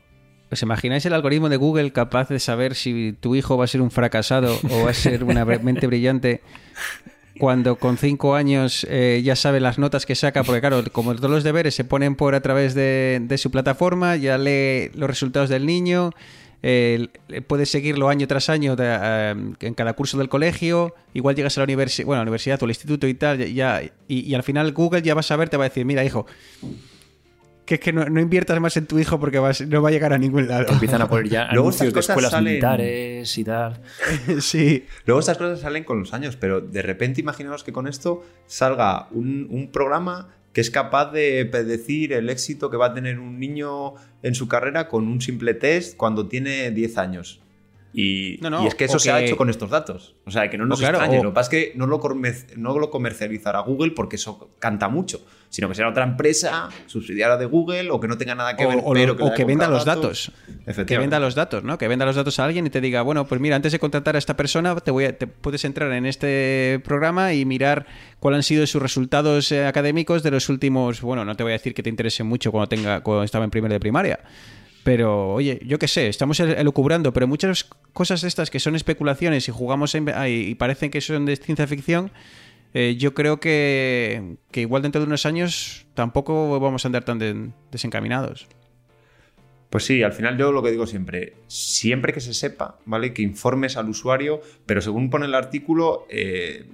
A: ¿Os imagináis el algoritmo de Google capaz de saber si tu hijo va a ser un fracasado o va a ser una mente brillante cuando con cinco años eh, ya sabe las notas que saca? Porque claro, como todos los deberes se ponen por a través de, su plataforma, ya lee los resultados del niño, eh, puedes seguirlo año tras año eh, en cada curso del colegio, igual llegas a la, universi bueno, universidad o al instituto y tal, ya, y, y al final Google ya va a saber, te va a decir, mira hijo, que es que no, no inviertas más en tu hijo porque vas- no va a llegar a ningún lado.
C: Empiezan a poner ya
D: Luego
C: anuncios de escuelas
D: salen-
C: militares y tal.
A: sí.
D: Luego estas cosas salen con los años, pero de repente imaginaos que con esto salga un, un programa que es capaz de predecir el éxito que va a tener un niño en su carrera con un simple test cuando tiene 10 años. Y,
A: No, no,
D: y es que eso se ha hecho con estos datos. O sea, que no nos
A: claro,
D: extrañe.
A: o-
D: Lo que pasa es que no lo, no lo comercializará Google porque eso canta mucho, sino que será otra empresa subsidiaria de Google o que no tenga nada que ver,
A: o
D: pero
A: o que venda los datos. Que venda los datos, ¿no? Que venda los datos a alguien y te diga, bueno, pues mira, antes de contratar a esta persona, te voy a- te puedes entrar en este programa y mirar cuáles han sido sus resultados eh, académicos de los últimos. Bueno, no te voy a decir que te interese mucho cuando tenga, cuando estaba en primero de primaria. Pero, oye, yo qué sé, estamos el- elucubrando, pero muchas cosas estas que son especulaciones y jugamos en- ah, y parecen que son de ciencia ficción, eh, yo creo que, que igual dentro de unos años tampoco vamos a andar tan de- desencaminados.
D: Pues sí, al final yo lo que digo siempre, siempre que se sepa, ¿vale? Que informes al usuario, pero según pone el artículo, eh,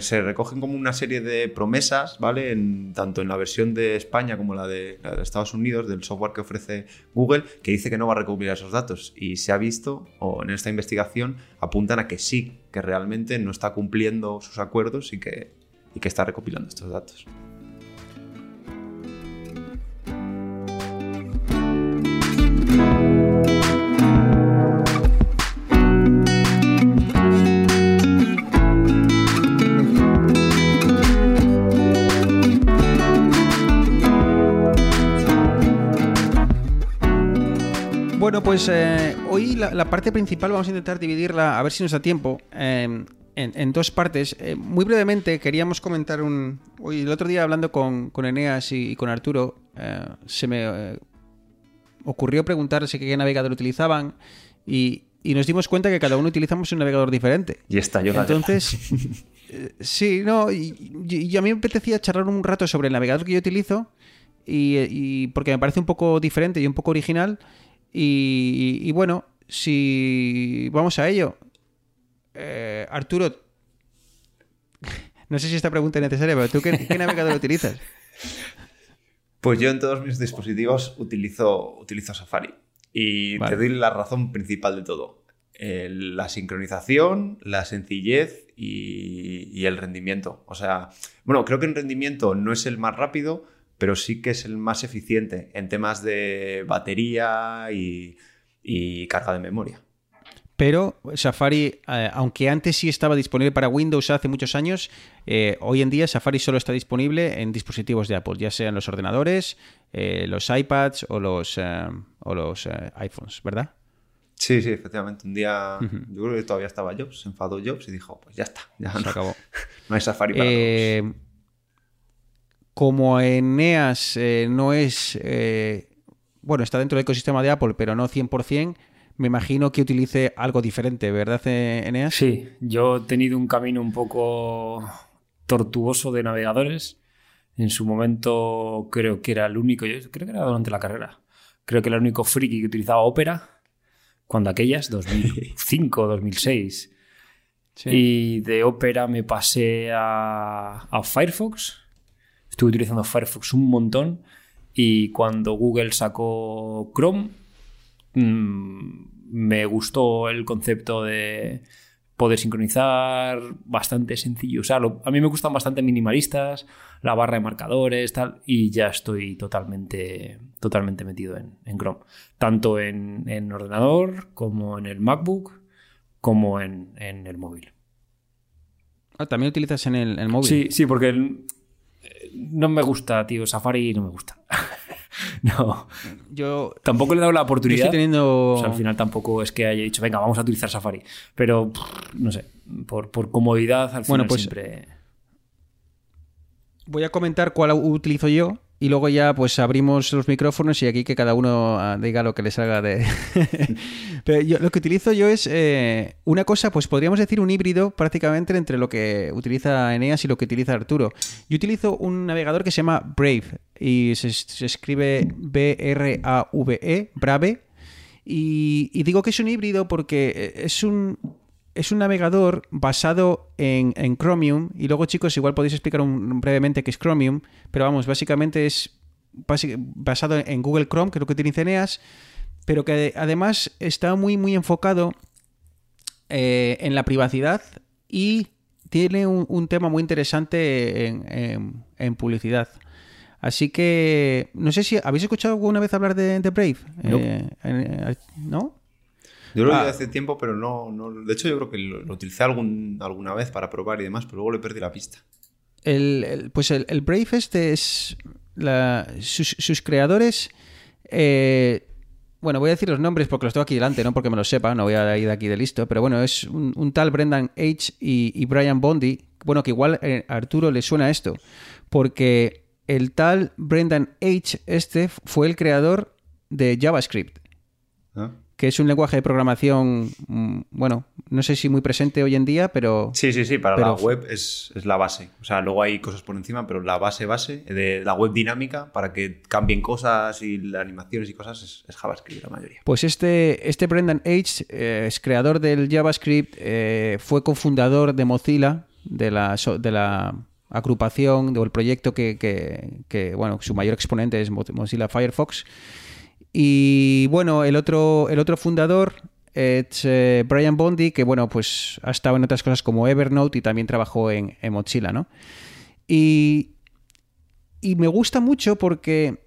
D: se recogen como una serie de promesas, ¿vale? Tanto en la versión de España como la de, la de Estados Unidos, del software que ofrece Google, que dice que no va a recopilar esos datos. Y se ha visto, o en esta investigación, apuntan a que sí, que realmente no está cumpliendo sus acuerdos y que, y que está recopilando estos datos.
A: Bueno, pues eh, hoy la, la parte principal vamos a intentar dividirla, a ver si nos da tiempo, eh, en, en dos partes. Eh, muy brevemente queríamos comentar un... Hoy, el otro día hablando con, con Eneas y, y con Arturo, eh, se me ocurrió preguntarse qué navegador utilizaban y, y nos dimos cuenta que cada uno utilizamos un navegador diferente.
D: Y está yo
A: Entonces, sí, no, y, y- a mí me apetecía charlar un rato sobre el navegador que yo utilizo, y porque me parece un poco diferente y un poco original. Y, y bueno, si vamos a ello, Eh, Arturo, no sé si esta pregunta es necesaria, pero ¿tú qué, qué navegador utilizas?
D: Pues yo en todos mis dispositivos utilizo, utilizo Safari. Y
A: Vale.
D: te doy la razón principal de todo. Eh, la sincronización, la sencillez y, y el rendimiento. O sea, bueno, creo que en rendimiento no es el más rápido, pero sí que es el más eficiente en temas de batería y, y carga de memoria.
A: Pero Safari, eh, aunque antes sí estaba disponible para Windows hace muchos años, eh, hoy en día Safari solo está disponible en dispositivos de Apple, ya sean los ordenadores, eh, los iPads o los, o los iPhones, ¿verdad?
D: Sí, sí, efectivamente. Un día, yo creo que todavía estaba Jobs, se enfadó Jobs y dijo, pues ya está, ya
A: Se
D: no,
A: acabó.
D: no hay Safari para
A: Eh, como Eneas eh, no es. eh, bueno, está dentro del ecosistema de Apple, pero no 100%, me imagino que utilice algo diferente, ¿verdad, eh, Eneas?
C: Sí, yo he tenido un camino un poco tortuoso de navegadores. En su momento creo que era el único, yo creo que era durante la carrera, creo que era el único friki que utilizaba Opera, cuando aquellas, 2005, 2006.
A: Sí.
C: Y de Opera me pasé a, a Firefox. Estuve utilizando Firefox un montón. Y cuando Google sacó Chrome, mm, me gustó el concepto de poder sincronizar, bastante sencillo usarlo. A mí me gustan bastante minimalistas, la barra de marcadores, tal, y ya estoy totalmente, totalmente metido en, en Chrome. Tanto en, en ordenador, como en el MacBook, como en, en el móvil.
A: Ah, También utilizas en el, el móvil.
C: Sí, sí, porque el- no me gusta, tío. Safari no me gusta. no.
A: Yo,
C: Tampoco le he dado la oportunidad.
A: estoy teniendo.
C: O sea, al final tampoco es que haya dicho, venga, vamos a utilizar Safari. Pero, pff, no sé, por, por comodidad, al final
A: Bueno, pues-
C: siempre...
A: Voy a comentar cuál utilizo yo y luego ya pues abrimos los micrófonos y aquí que cada uno ah, diga lo que le salga de... Pero yo- lo que utilizo yo es eh, una cosa, pues podríamos decir un híbrido prácticamente entre lo que utiliza Eneas y lo que utiliza Arturo. Yo utilizo un navegador que se llama Brave y se, escribe B-R-A-V-E, Brave. Y, y digo que es un híbrido porque eh, es un, es un navegador basado en, en Chromium. Y luego, chicos, igual podéis explicar un- brevemente qué es Chromium. Pero vamos, básicamente es basado en Google Chrome, que es lo que utiliza Eneas. Pero que además está muy, muy enfocado eh, en la privacidad y tiene un, un tema muy interesante en, en- en publicidad. Así que no sé si habéis escuchado alguna vez hablar de, de Brave.
C: No.
A: Eh, eh, ¿No?
D: Yo lo he
A: Ah.
D: oído hace tiempo, pero no, no. De hecho, yo creo que lo, lo utilicé algún, alguna vez para probar y demás, pero luego le perdí la pista.
A: El, el- pues el, el Brave este es. la- sus, sus creadores. eh, bueno, voy a decir los nombres porque los tengo aquí delante, no porque me los sepa, no voy a ir de aquí de listo, pero bueno, es un, un tal Brendan H. y, y Brian Bondi. Bueno, que igual eh, a Arturo le suena esto, porque el tal Brendan H. este fue el creador de JavaScript.
D: ¿Ah?
A: Que es un lenguaje de programación, mm, bueno, no sé si muy presente hoy en día, pero
D: Sí, sí, sí, para
A: Pero-
D: la web es, es la base. O sea, luego hay cosas por encima, pero la base base de la web dinámica para que cambien cosas y las animaciones y cosas es, es JavaScript la mayoría.
A: Pues este, este Brendan H. eh, es creador del JavaScript, eh, fue cofundador de Mozilla, de la, de la agrupación o el proyecto que, que- que, bueno, su mayor exponente es Mo- Mozilla Firefox. Y bueno, el otro, el otro fundador es eh, Brian Bondi, que bueno, pues ha estado en otras cosas como Evernote y también trabajó en, en Mozilla, ¿no? Y, y me gusta mucho porque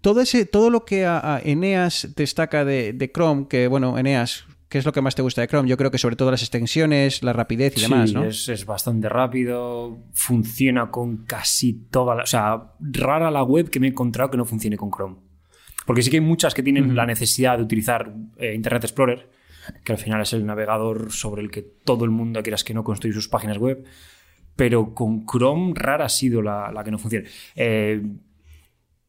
A: todo, ese, todo lo que a, a Eneas destaca de, de Chrome, que bueno, Eneas, ¿qué es lo que más te gusta de Chrome? Yo creo que sobre todo las extensiones, la rapidez y demás,
C: Sí,
A: ¿no?
C: es, es bastante rápido, funciona con casi toda la... O sea, rara la web que me he encontrado que no funcione con Chrome. Porque sí que hay muchas que tienen la necesidad de utilizar eh, Internet Explorer, que al final es el navegador sobre el que todo el mundo, quieras que no, construye sus páginas web. Pero con Chrome rara ha sido la, la que no funciona. Eh,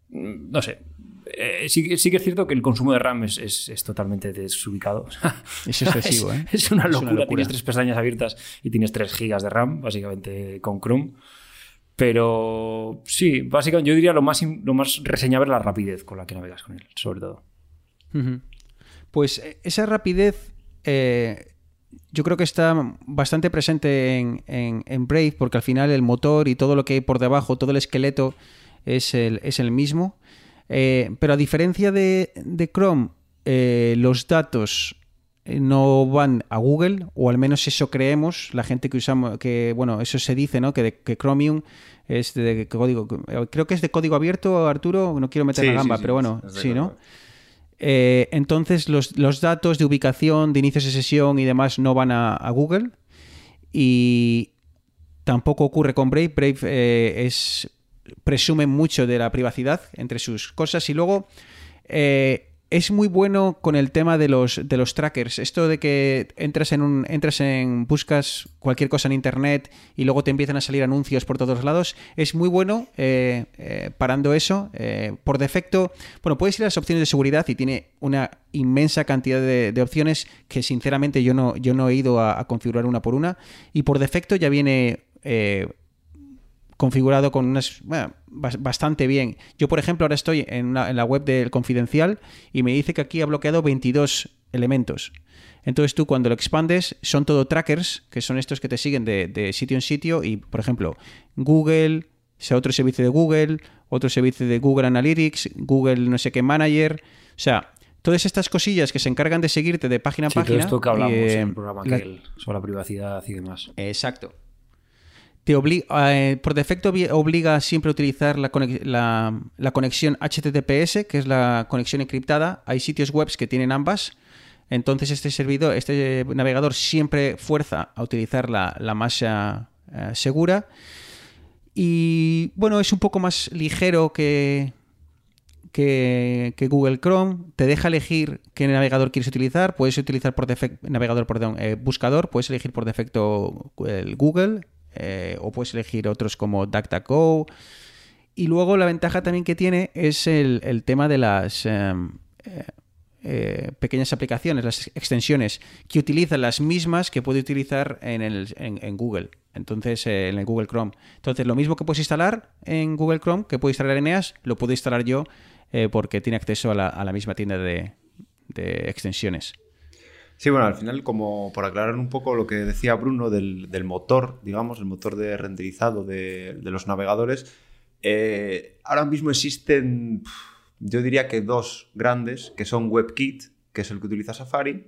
C: no sé. Eh, sí, sí que es cierto que el consumo de RAM es, es- es totalmente desubicado.
A: Es excesivo, ¿eh?
C: Es una
A: Es una
C: locura.
A: locura.
C: Tienes tres pestañas abiertas y tienes 3 gigas de RAM, básicamente con Chrome. Pero sí, básicamente yo diría lo más, lo más reseñable es la rapidez con la que navegas con él, sobre todo.
A: Pues eh, esa rapidez eh, yo creo que está bastante presente en, en- en Brave porque al final el motor y todo lo que hay por debajo, todo el esqueleto es el, es el mismo. Eh, pero a diferencia de, de Chrome, los datos no van a Google, o al menos eso creemos, la gente que usamos, que bueno, eso se dice, ¿no? Que, de- que Chromium es de código, creo que es de código abierto, Arturo, no quiero meter
D: Sí,
A: la gamba,
D: sí, sí,
A: pero bueno, sí, ¿no? Eh, entonces los, los datos de ubicación, de inicios de sesión y demás no van a, a Google. Y tampoco ocurre con Brave. Brave eh, es presume mucho de la privacidad entre sus cosas. Y luego, eh, es muy bueno con el tema de los, de los trackers. Esto de que entras en un. entras en. buscas cualquier cosa en internet y luego te empiezan a salir anuncios por todos lados. Es muy bueno eh, eh, parando eso. Eh, por defecto. Bueno, puedes ir a las opciones de seguridad y tiene una inmensa cantidad de, opciones que sinceramente yo no, yo no he ido a, configurar una por una. Y por defecto ya viene configurado con unas bastante bien. Yo, por ejemplo, ahora estoy en, la web del Confidencial y me dice que aquí ha bloqueado 22 elementos. Entonces tú cuando lo expandes son todo trackers, que son estos que te siguen de, sitio en sitio y, por ejemplo, Google, sea otro servicio de Google, otro servicio de Google Analytics, Google no sé qué Manager, o sea, todas estas cosillas que se encargan de seguirte de página a página.
C: Todo esto que hablamos en el programa sobre la privacidad y demás.
A: Exacto eh, por defecto obliga siempre a utilizar la, conexión HTTPS, que es la conexión encriptada. Hay sitios web que tienen ambas. Entonces este servidor, este navegador siempre fuerza a utilizar la, la más eh, segura. Y bueno, es un poco más ligero que, que, Google Chrome. Te deja elegir qué navegador quieres utilizar. Puedes utilizar por defecto, navegador, perdón, eh, buscador. Puedes elegir por defecto el Google eh, o puedes elegir otros como DuckDuckGo. Y luego la ventaja también que tiene es el, tema de las eh, eh, pequeñas aplicaciones, las extensiones, que utilizan las mismas que puede utilizar en, el, en, Google. Entonces, en el Google Chrome. Entonces, lo mismo que puedes instalar en Google Chrome, que puedo instalar en EAS, lo puedo instalar yo porque tiene acceso a la, misma tienda de extensiones.
D: Sí, bueno, al final, como por aclarar un poco lo que decía Bruno del, motor, digamos, el motor de renderizado de, los navegadores, eh, ahora mismo existen, yo diría que dos grandes, que son WebKit, que es el que utiliza Safari,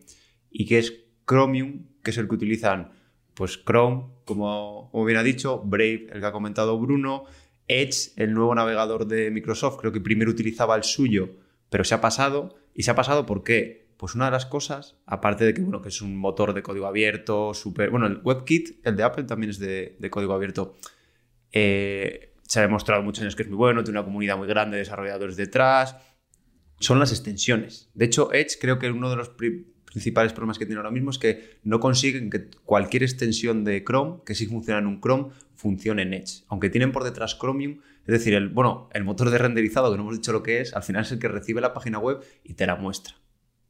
D: y que es Chromium, que es el que utilizan pues Chrome, como, como bien ha dicho, Brave, el que ha comentado Bruno, Edge, el nuevo navegador de Microsoft, creo que primero utilizaba el suyo, pero se ha pasado, y se ha pasado porque pues una de las cosas, aparte de que, bueno, que es un motor de código abierto, súper... Bueno, el WebKit, el de Apple, también es de, código abierto. Eh, se ha demostrado muchos años que es muy bueno, tiene una comunidad muy grande de desarrolladores detrás. Son las extensiones. De hecho, Edge creo que uno de los principales problemas que tiene ahora mismo es que no consiguen que cualquier extensión de Chrome, que sí funciona en un Chrome, funcione en Edge. Aunque tienen por detrás Chromium, es decir, el, bueno, el motor de renderizado, que no hemos dicho lo que es, al final es el que recibe la página web y te la muestra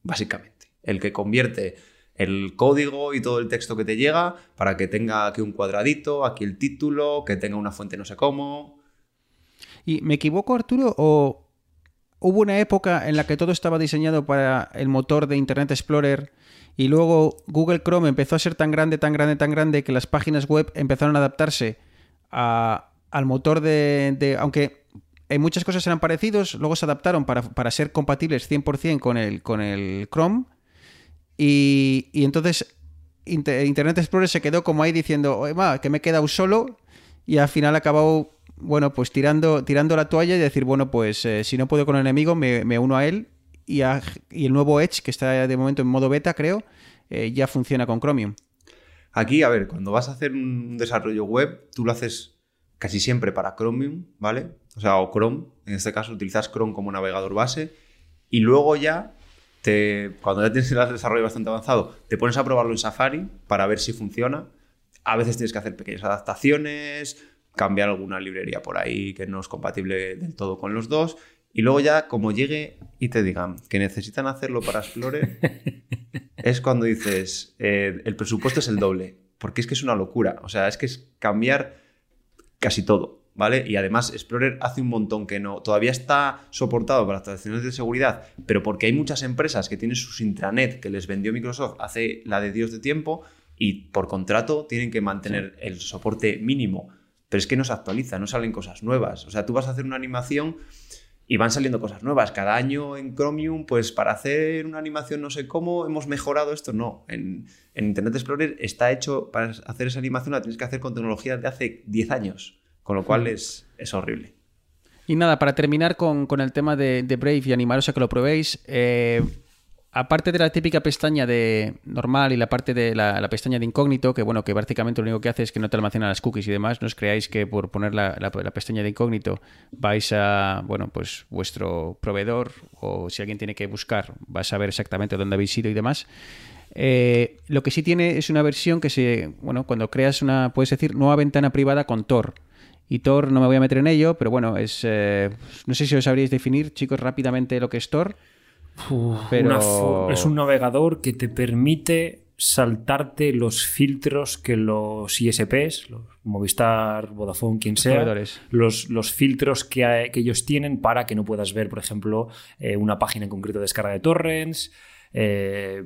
D: básicamente. El que convierte el código y todo el texto que te llega para que tenga aquí un cuadradito, aquí el título, que tenga una fuente no sé cómo.
A: ¿Y me equivoco, Arturo? ¿O hubo una época en la que todo estaba diseñado para el motor de Internet Explorer y luego Google Chrome empezó a ser tan grande, tan grande, tan grande que las páginas web empezaron a adaptarse al motor de, de, Aunque en muchas cosas eran parecidos, luego se adaptaron para, ser compatibles 100% con el, con el Chrome. Y, entonces Internet Explorer se quedó como ahí diciendo, que me he quedado solo. Y al final acabó, bueno, pues tirando, tirando la toalla y decir, bueno, pues eh, si no puedo con el enemigo, me, uno a él. Y, el nuevo Edge, que está de momento en modo beta, creo, eh, ya funciona con Chromium.
D: Aquí, a ver, cuando vas a hacer un desarrollo web, tú lo haces casi siempre para Chromium, ¿vale? O sea, o Chrome, en este caso utilizas Chrome como navegador base y luego ya, te, cuando ya tienes el desarrollo bastante avanzado, te pones a probarlo en Safari para ver si funciona. A veces tienes que hacer pequeñas adaptaciones, cambiar alguna librería por ahí que no es compatible del todo con los dos. Y luego ya, como llegue y te digan que necesitan hacerlo para Explorer, es cuando dices, eh, el presupuesto es el doble, porque es que es una locura. O sea, es que es cambiar casi todo. ¿Vale? Y además Explorer hace un montón que no. Todavía está soportado para actualizaciones de seguridad, pero porque hay muchas empresas que tienen sus intranet que les vendió Microsoft hace la de Dios de tiempo y por contrato tienen que mantener el soporte mínimo. Pero es que no se actualiza, no salen cosas nuevas. O sea, tú vas a hacer una animación y van saliendo cosas nuevas. Cada año en Chromium, pues para hacer una animación no sé cómo hemos mejorado esto. No, en, en Internet Explorer está hecho para hacer esa animación, la tienes que hacer con tecnología de hace 10 años. Con lo cual es, horrible.
A: Y nada, para terminar con, el tema de, Brave y animaros a que lo probéis, eh, aparte de la típica pestaña de normal y la parte de la, pestaña de incógnito, que bueno, que prácticamente lo único que hace es que no te almacena las cookies y demás, no os creáis que por poner la pestaña de incógnito vais a, bueno, pues vuestro proveedor o si alguien tiene que buscar, va a saber exactamente dónde habéis ido y demás. Eh, lo que sí tiene es una versión que se, bueno, cuando creas una, puedes decir, nueva ventana privada con Tor. Y Tor no me voy a meter en ello, pero bueno, es, eh, no sé si os sabríais definir, chicos, rápidamente lo que es Tor. Pero-
C: Una fo- es un navegador que te permite saltarte los filtros que los ISPs, los Movistar, Vodafone, quien sea, los, los filtros que, hay- que ellos tienen para que no puedas ver, por ejemplo, eh, una página en concreto de descarga de torrents. eh,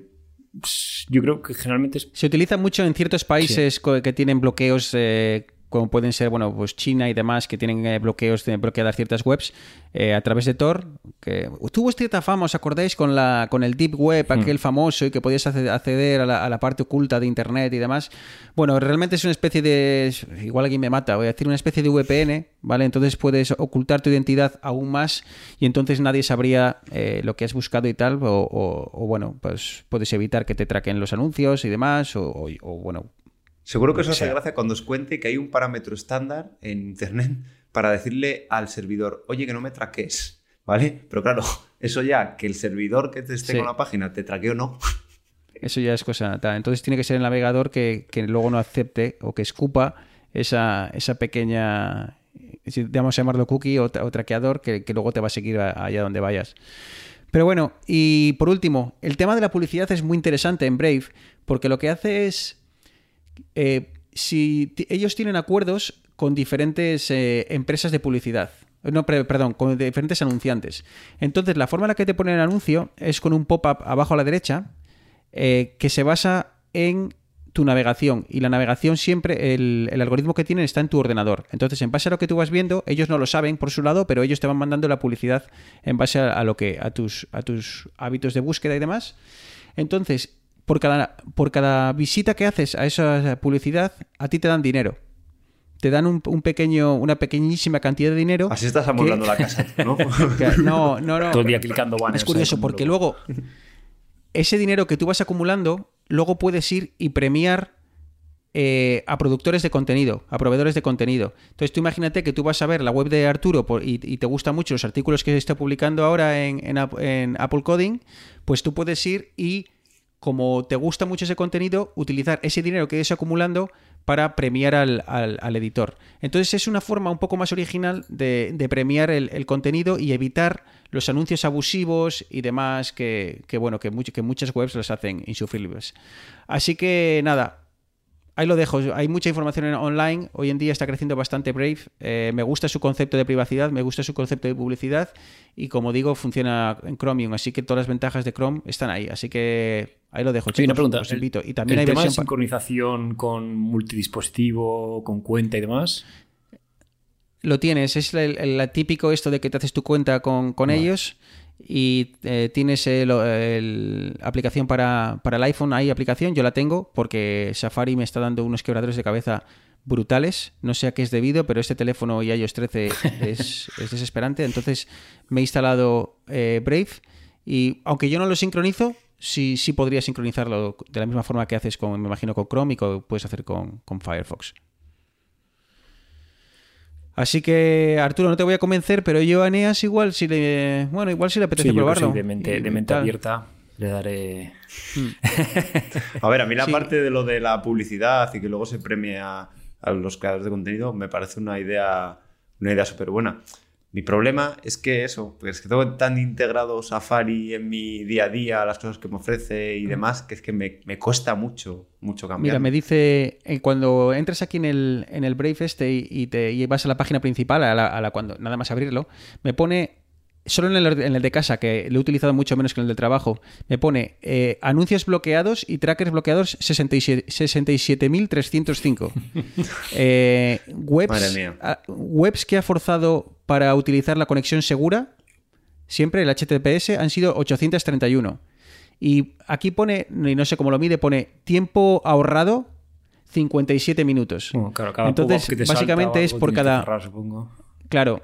C: yo creo que generalmente es
A: Se utiliza mucho en ciertos países que tienen bloqueos, eh, como pueden ser, bueno, pues China y demás, que tienen eh, bloqueos de bloquear ciertas webs eh, a través de Tor. Que tuvo cierta fama, ¿os acordáis? Con, la, con el Deep Web, aquel famoso, y que podías acce- acceder a la, a la parte oculta de Internet y demás. Bueno, realmente es una especie de. Igual alguien me mata, voy a decir una especie de VPN, ¿vale? Entonces puedes ocultar tu identidad aún más y entonces nadie sabría eh, lo que has buscado y tal, o, o- o, bueno, pues puedes evitar que te traquen los anuncios y demás, o, bueno,
D: Seguro que eso hace
A: sea.
D: gracia cuando os cuente que hay un parámetro estándar en Internet para decirle al servidor, oye, que no me traques, ¿vale? Pero claro, eso ya, que el servidor que te esté
A: Sí.
D: con la página te traquee o no,
A: Eso ya es cosa. tal. Entonces tiene que ser el navegador que, que luego no acepte o que escupa esa, esa pequeña, a llamarlo cookie o, tra- o traqueador, que, que luego te va a seguir a- allá donde vayas. Pero bueno, y por último, el tema de la publicidad es muy interesante en Brave, porque lo que hace es, eh, si ellos tienen acuerdos con diferentes eh, empresas de publicidad. No, perdón, con diferentes anunciantes. Entonces, la forma en la que te ponen el anuncio es con un pop-up abajo a la derecha eh, que se basa en tu navegación. Y la navegación siempre, el, el algoritmo que tienen está en tu ordenador. Entonces, en base a lo que tú vas viendo, ellos no lo saben por su lado, pero ellos te van mandando la publicidad en base a, a lo que, a tus, a tus hábitos de búsqueda y demás. Entonces, por cada, por cada visita que haces a esa publicidad, a ti te dan dinero. Te dan un, un pequeño, una pequeñísima cantidad de dinero.
D: así estás
A: que-
D: amoblando la casa, ¿no?
A: no, no, no.
C: todo el día clicando banners.
A: Es curioso porque luego ese dinero que tú vas acumulando, luego puedes ir y premiar eh, a productores de contenido, a proveedores de contenido. Entonces tú imagínate que tú vas a ver la web de Arturo por- y, y te gustan mucho los artículos que se está publicando ahora en, en en Apple Coding, pues tú puedes ir y como te gusta mucho ese contenido, utilizar ese dinero que has acumulando para premiar al, al- al editor. Entonces es una forma un poco más original de, de premiar el, el contenido y evitar los anuncios abusivos y demás que, que, bueno, que, que muchas webs los hacen insufribles. Así que nada, Ahí lo dejo. Hay mucha información online. Hoy en día está creciendo bastante Brave. Eh, me gusta su concepto de privacidad, me gusta su concepto de publicidad y como digo, funciona en Chromium. Así que todas las ventajas de Chrome están ahí. Así que ahí lo dejo, chicos.
C: Oye, una pregunta.
A: Os
C: el-
A: invito. Y también
C: el
A: hay
C: tema de
A: versión
C: sincronización con multidispositivo, con cuenta y demás.
A: Lo tienes. Es el, el- típico esto de que te haces tu cuenta con, con ellos y eh, tienes el- aplicación para, para el iPhone. Hay aplicación, yo la tengo porque Safari me está dando unos quebradores de cabeza brutales. No sé a qué es debido, pero este teléfono y iOS 13 es, es desesperante. Entonces me he instalado eh, Brave y aunque yo no lo sincronizo, sí, sí podría sincronizarlo de la misma forma que haces con, me imagino, con Chrome y que puedes hacer con, con Firefox. Así que, Arturo, no te voy a convencer, pero yo a Eneas igual si le. Bueno, igual si le apetece
C: Sí,
A: probarlo.
C: soy de mente, de mente abierta le daré.
D: A ver, a mí la
A: Sí.
D: parte de lo de la publicidad y que luego se premie a, a los creadores de contenido me parece una idea, una idea súper buena. Mi problema es que eso, pues es que tengo tan integrado Safari en mi día a día, las cosas que me ofrece y demás, que es que me, me cuesta mucho, mucho cambiar.
A: Mira, me dice, eh, cuando entras aquí en el, en el Brave este y, y te y vas a la página principal, a la, a la cuando nada más abrirlo, me pone, solo en el, en el de casa, que lo he utilizado mucho menos que en el de trabajo, me pone eh, anuncios bloqueados y trackers bloqueados 67 67.305. eh, webs, webs que ha forzado para utilizar la conexión segura, siempre el HTTPS, han sido 831. Y aquí pone, y no sé cómo lo mide, pone tiempo ahorrado 57 minutos.
C: Claro, cada
A: Entonces,
C: que te
A: básicamente es por cada-
C: cerrar.
A: Claro,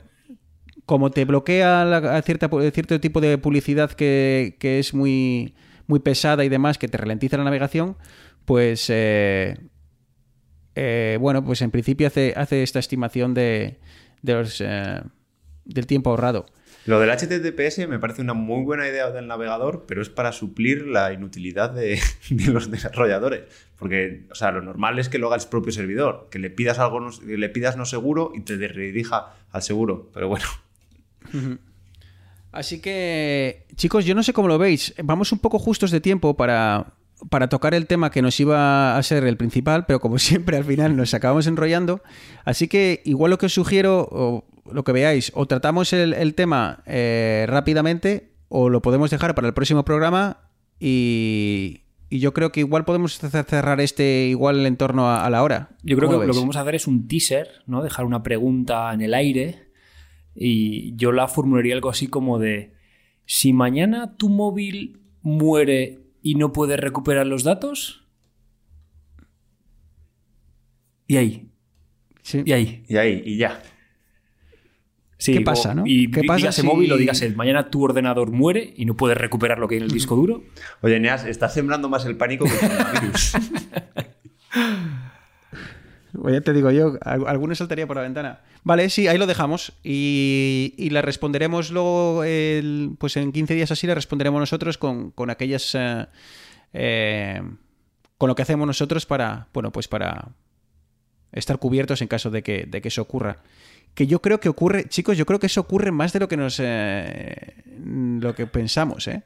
A: como te bloquea la- cierta, cierto tipo de publicidad que, que es muy, muy pesada y demás que te ralentiza la navegación, pues eh, eh, bueno, pues en principio hace, hace esta estimación de, de los, eh, del tiempo ahorrado.
D: Lo del HTTPS me parece una muy buena idea del navegador, pero es para suplir la inutilidad de, de los desarrolladores. Porque, o sea, lo normal es que lo haga el propio servidor, que le pidas algo, no- le pidas no seguro y te redirija al seguro. Pero bueno,
A: Así que, chicos, yo no sé cómo lo veis. Vamos un poco justos de tiempo para, para tocar el tema que nos iba a ser el principal, pero como siempre al final nos acabamos enrollando. Así que igual lo que os sugiero, o lo que veáis, o tratamos el, el tema eh, rápidamente, o lo podemos dejar para el próximo programa y, y yo creo que igual podemos cer- cerrar este igual en torno a, a la hora.
C: Yo creo
A: ¿Cómo
C: que lo
A: veis?
C: que vamos a hacer es un teaser, ¿no? Dejar una pregunta en el aire y yo la formularía algo así como de si mañana tu móvil muere y no puedes recuperar los datos y ahí
A: Sí.
C: y ahí
D: y ahí, y ya.
C: Sí,
A: ¿Qué pasa,
C: o-
A: no?
C: Y
A: ¿Qué pasa
C: dígase
A: si-
C: móvil o dígase mañana tu ordenador muere y no puedes recuperar lo que hay en el disco duro.
D: Oye, Neas, estás sembrando más el pánico que el coronavirus.
A: Pues ya te digo yo, al- alguno saltaría por la ventana. Vale, sí, ahí lo dejamos. Y, y le responderemos luego, el- pues en 15 días así, le responderemos nosotros con, con aquellas. eh, eh, con lo que hacemos nosotros para. Bueno, pues para estar cubiertos en caso de que, de que eso ocurra. Que yo creo que ocurre, chicos, yo creo que eso ocurre más de lo que nos. eh, lo que pensamos, ¿eh?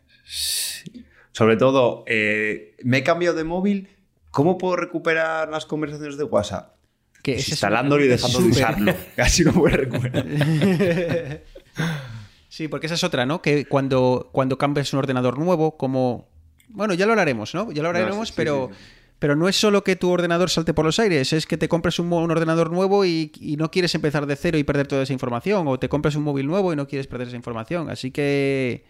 D: Sobre todo, me he cambiado de móvil. ¿Cómo puedo recuperar las conversaciones de WhatsApp?
A: Que
D: Pues instalándolo y dejando de usarlo. Casi no puedes recuperar.
A: Sí, porque esa es otra, ¿no? Que cuando, cuando cambias un ordenador nuevo, como... Bueno, ya lo hablaremos, ¿no? Ya lo hablaremos,
D: No, sí,
A: pero,
D: sí, sí.
A: pero no es solo que tu ordenador salte por los aires, es que te compres un, ordenador nuevo y, y no quieres empezar de cero y perder toda esa información, o te compras un móvil nuevo y no quieres perder esa información. Así que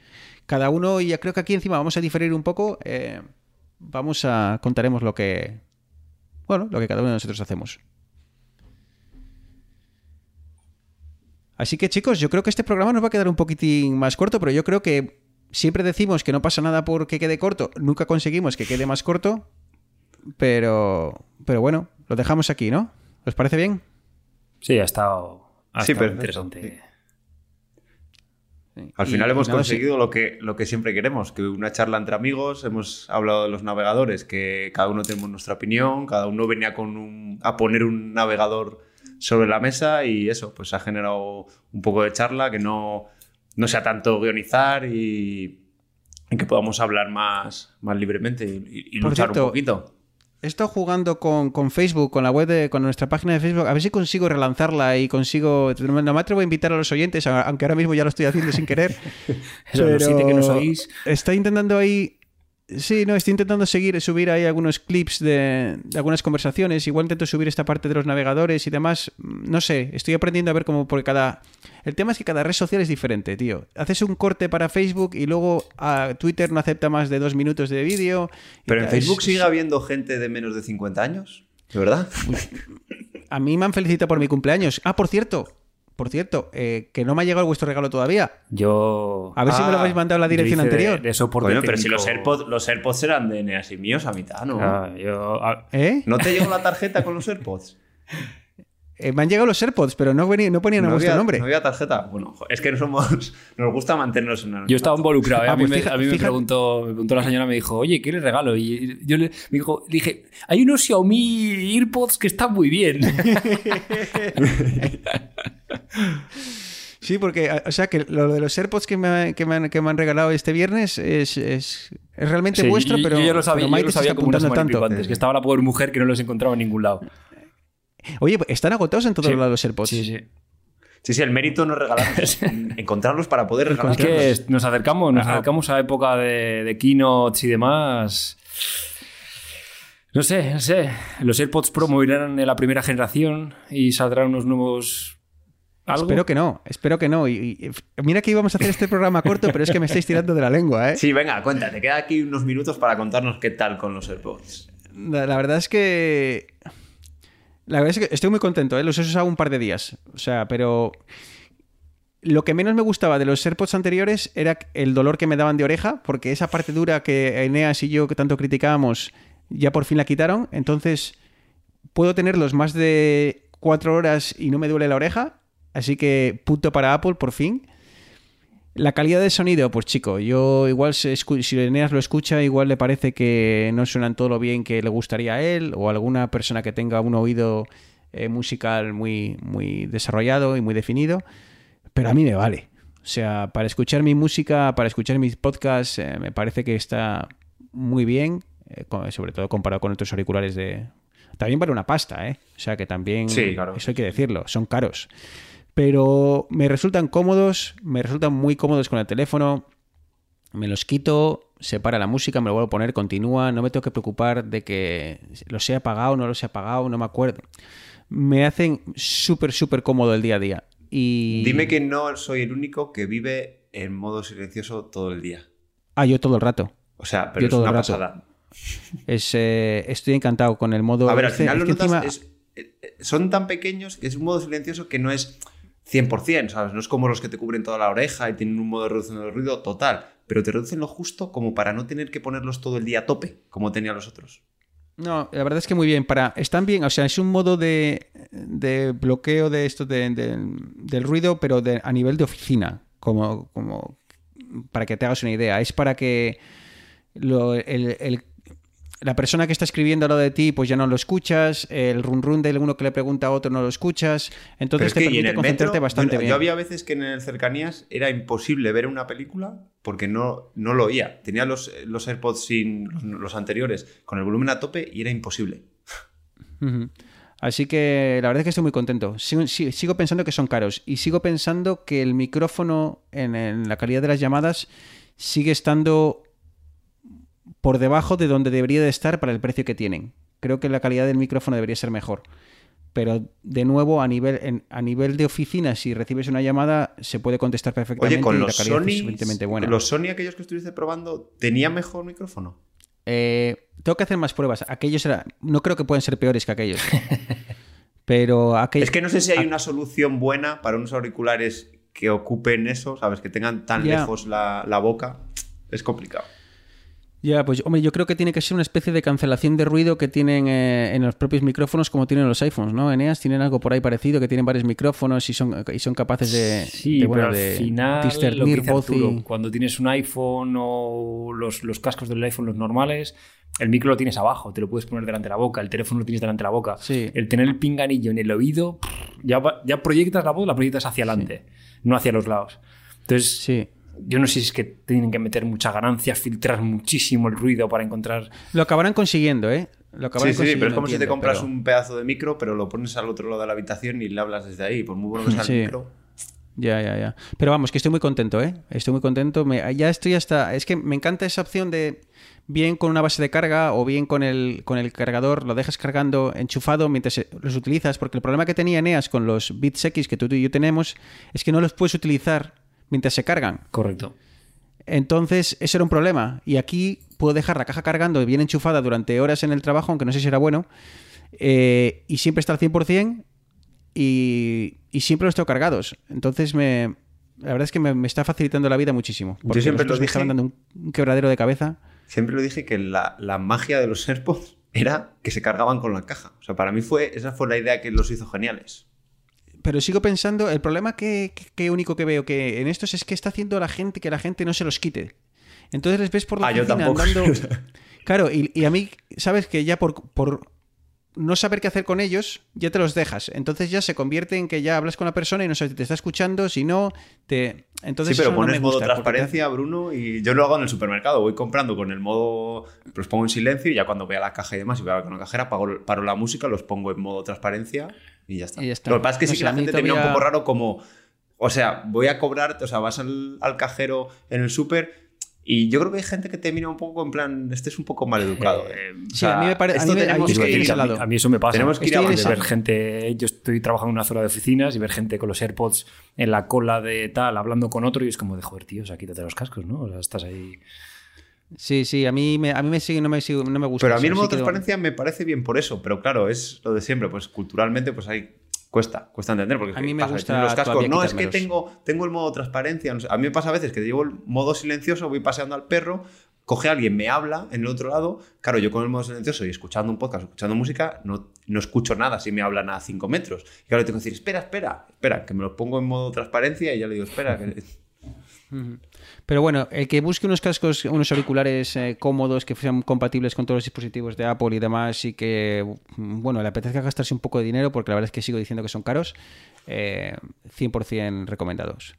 A: cada uno, y ya creo que aquí encima vamos a diferir un poco, eh, vamos a... contaremos lo que... Bueno, lo que cada uno de nosotros hacemos. Así que chicos, yo creo que este programa nos va a quedar un poquitín más corto, pero yo creo que siempre decimos que no pasa nada porque quede corto, nunca conseguimos que quede más corto, pero, pero bueno, lo dejamos aquí, ¿no? ¿Os parece bien?
C: Sí, ha estado, ha
D: Sí,
C: estado
D: perfecto. Al final
A: y
D: hemos
A: nada, sí.
D: conseguido lo, que, lo que siempre queremos, que una charla entre amigos, hemos hablado de los navegadores, que cada uno tenemos nuestra opinión, cada uno venía con un, a poner un navegador sobre la mesa y eso, pues ha generado un poco de charla, que no, no sea tanto guionizar y, y que podamos hablar más, más libremente y, y
A: Por
D: luchar
A: cierto,
D: un poquito.
A: He estado jugando con, con Facebook, con la web de, con nuestra página de Facebook, a ver si consigo relanzarla y consigo. No me atrevo a invitar a los oyentes, aunque ahora mismo ya lo estoy haciendo sin querer.
C: Que nos oís.
A: Está intentando ahí. Sí, no, estoy intentando seguir, subir ahí algunos clips de, de algunas conversaciones. Igual intento subir esta parte de los navegadores y demás. No sé, estoy aprendiendo a ver cómo porque cada. El tema es que cada red social es diferente, tío. Haces un corte para Facebook y luego a Twitter no acepta más de dos minutos de vídeo.
D: Pero en
A: es-
D: Facebook sigue habiendo gente de menos de 50 años, ¿de verdad?
A: A mí me han felicitado por mi cumpleaños. Ah, por cierto, por cierto, eh, que no me ha llegado vuestro regalo todavía.
C: Yo.
A: A ver si me lo
D: Ah,
A: habéis mandado a la
C: yo
A: dirección
C: hice de-
A: anterior.
C: De, soporte
D: Coño, pero si los AirPods, los AirPods eran de Neas y míos a mitad, ¿no?
C: Ah, yo- ah,
A: ¿Eh?
D: ¿No te llegó la tarjeta con los AirPods?
A: Eh, me han llegado los AirPods, pero no, venía- no ponían a vuestro
D: había,
A: nombre.
D: no había tarjeta. Bueno, es que no somos, nos gusta mantenernos en
C: Yo estaba involucrado. ¿eh?
A: Ah,
C: a mí,
A: pues
C: me, a mí me preguntó, me preguntó la señora, me dijo, oye, ¿quieres regalo? Y yo le, me dijo, le dije, hay unos Xiaomi AirPods que están muy bien.
A: Sí, porque, o sea, que lo de los AirPods que me, que me han, que me han regalado este viernes es, es, es realmente
C: Sí,
A: vuestro,
C: yo,
A: pero,
C: yo ya lo sabía, yo lo sabía como una
A: tanto.
C: antes, que estaba la pobre mujer que no los encontraba en ningún lado.
A: Oye, están agotados en todos
C: Sí.
A: lados los AirPods.
C: Sí, sí.
D: Sí, sí, el mérito no es regalarlos, encontrarlos para poder
C: Es
D: regalarlos.
C: que es- nos acercamos, nos acercamos a época de, de keynotes y demás. No sé, no sé. Los AirPods Pro morirán en la primera generación y saldrán unos nuevos. ¿Algo?
A: Espero que no, espero que no. Y, y- mira que íbamos a hacer este programa corto, pero es que me estáis tirando de la lengua, ¿eh?
D: Sí, venga, cuéntate, queda aquí unos minutos para contarnos qué tal con los AirPods.
A: La, la verdad es que. La verdad es que estoy muy contento, ¿eh? Los he usado un par de días. O sea, pero. lo que menos me gustaba de los AirPods anteriores era el dolor que me daban de oreja, porque esa parte dura que Eneas y yo que tanto criticábamos ya por fin la quitaron. Entonces puedo tenerlos más de cuatro horas y no me duele la oreja. Así que punto para Apple por fin. La calidad de sonido, pues chico, yo igual si Eneas lo escucha, igual le parece que no suenan todo lo bien que le gustaría a él o a alguna persona que tenga un oído eh, musical muy, muy desarrollado y muy definido pero a mí me vale. O sea, para escuchar mi música, para escuchar mis podcasts, eh, me parece que está muy bien, eh, sobre todo comparado con otros auriculares de... También vale una pasta, ¿eh? O sea, que también...
D: Sí, claro.
A: Eso hay que decirlo, son caros. Pero me resultan cómodos, me resultan muy cómodos con el teléfono. Me los quito, se para la música, me lo vuelvo a poner, continúa, no me tengo que preocupar de que los he apagado, no los he apagado, no me acuerdo. Me hacen súper, súper cómodo el día a día.
D: Dime que no soy el único que vive en modo silencioso todo el día.
A: Ah, yo todo el rato.
D: O sea, pero es una pasada.
A: Eh, estoy encantado con el modo...
D: A ver, al final lo notas, eh, eh, son tan pequeños que es un modo silencioso que no es 100%, ¿sabes? No es como los que te cubren toda la oreja y tienen un modo de reducción del ruido total, pero te reducen lo justo como para no tener que ponerlos todo el día a tope, como tenían los otros.
A: No, la verdad es que muy bien. Para, están bien, o sea, es un modo de, bloqueo de esto del ruido, pero a nivel de oficina, como, como para que te hagas una idea. Es para que el, la persona que está escribiendo al lado de ti, pues ya no lo escuchas, el run run de uno que le pregunta a otro no lo escuchas, entonces te permite concentrarte bastante bien.
D: Yo había veces que en el cercanías era imposible ver una película porque no, no lo oía. Tenía los, los AirPods sin los, anteriores con el volumen a tope y era imposible.
A: Así que la verdad es que estoy muy contento. Sigo, pensando que son caros y sigo pensando que el micrófono en la calidad de las llamadas sigue estando por debajo de donde debería de estar para el precio que tienen. Creo que la calidad del micrófono debería ser mejor. Pero de nuevo, a nivel, a nivel de oficina, si recibes una llamada, se puede contestar perfectamente
D: Oye, con los Sony, buena. ¿Los Sony, aquellos que estuviste probando, tenían mejor micrófono?
A: Eh, tengo que hacer más pruebas. Aquellos no creo que pueden ser peores que aquellos. Pero aquellos,
D: Es que no sé si hay una solución buena para unos auriculares que ocupen eso, ¿sabes? Que tengan tan lejos la, la boca. Es complicado.
A: Ya, pues hombre, yo creo que tiene que ser una especie de cancelación de ruido que tienen eh, en los propios micrófonos como tienen los iPhones, ¿no? Eneas tienen algo por ahí parecido, que tienen varios micrófonos y son, y son capaces de,
C: sí, pero al final, cuando tienes un iPhone o los, los, cascos del iPhone, los normales, el micro lo tienes abajo, te lo puedes poner delante de la boca, el teléfono lo tienes delante de la boca.
A: Sí.
C: El tener el pinganillo en el oído, ya, ya proyectas la voz, la proyectas hacia adelante, no hacia los lados. Entonces,
A: sí
C: yo no sé si es que tienen que meter mucha ganancia, filtrar muchísimo el ruido para encontrar.
A: Lo acabarán consiguiendo, ¿eh? Lo
D: acabarán sí, sí, pero es como si te compras un pedazo de micro, pero lo pones al otro lado de la habitación y le hablas desde ahí. Por muy bueno que sea el micro.
A: Ya, ya, ya. Pero vamos, que estoy muy contento, ¿eh? Estoy muy contento. ya estoy hasta. Es que me encanta esa opción de bien con una base de carga o bien con el, con el cargador, lo dejas cargando enchufado mientras los utilizas, porque el problema que tenía Eneas con los bits X que tú y yo tenemos es que no los puedes utilizar mientras se cargan.
C: Correcto.
A: Entonces, eso era un problema. Y aquí puedo dejar la caja cargando bien enchufada durante horas en el trabajo, aunque no sé si era bueno, eh, y siempre está al 100% y, y siempre los tengo cargados. Entonces, me, la verdad es que me, está facilitando la vida muchísimo.
D: Yo siempre lo dije
A: dando un, quebradero de cabeza.
D: Siempre lo dije que la, la, magia de los AirPods era que se cargaban con la caja. O sea, para mí fue, esa fue la idea que los hizo geniales
A: pero sigo pensando, el problema que, único que veo que en estos es que está haciendo la gente que la gente no se los quite. Entonces les ves por la
D: ah, andando.
A: Claro, y, a mí, sabes que ya por, por no saber qué hacer con ellos, ya te los dejas. Entonces ya se convierte en que ya hablas con la persona y no sabes si te está escuchando, si no, te. Entonces,
D: sí, pero pones modo transparencia, Bruno, y yo lo hago en el supermercado. Voy comprando con el modo. Los pongo en silencio y ya cuando vea la caja y demás y vea con la cajera, paro la música, los pongo en modo transparencia y ya está. Lo que pasa es que sí que la gente te mira un poco raro como, o sea, voy a cobrar, o sea, vas al, cajero en el súper y yo creo que hay gente que te mira un poco en plan, este es un poco mal educado. Eh,
A: sí, a mí me parece. A,
C: mí eso me pasa.
D: Tenemos que ir
C: a ver gente. Yo estoy trabajando en una zona de oficinas y ver gente con los AirPods en la cola de tal, hablando con otro y es como de joder, tío, o sea, quítate los cascos, ¿no? O sea, estás ahí.
A: Sí, sí, a mí me, a mí me sigue, no me, no me gusta.
D: Pero a mí el modo transparencia me parece bien por eso, pero claro, es lo de siempre, pues culturalmente pues hay Cuesta, cuesta entender porque
A: A mí me
D: pasa,
A: gusta
D: los cascos. No, es que tengo, tengo el modo transparencia. no sé. A mí me pasa a veces que llevo el modo silencioso, voy paseando al perro, coge a alguien, me habla en el otro lado. Claro, yo con el modo silencioso y escuchando un podcast, escuchando música, no, no escucho nada si me hablan a 5 metros. Y claro, tengo que decir, espera, espera, espera, que me lo pongo en modo transparencia y ya le digo, espera. Que...
A: Pero bueno, el que busque unos cascos, unos auriculares eh, cómodos que sean compatibles con todos los dispositivos de Apple y demás y que, mm, bueno, le apetezca gastarse un poco de dinero porque la verdad es que sigo diciendo que son caros, eh, 100% recomendados.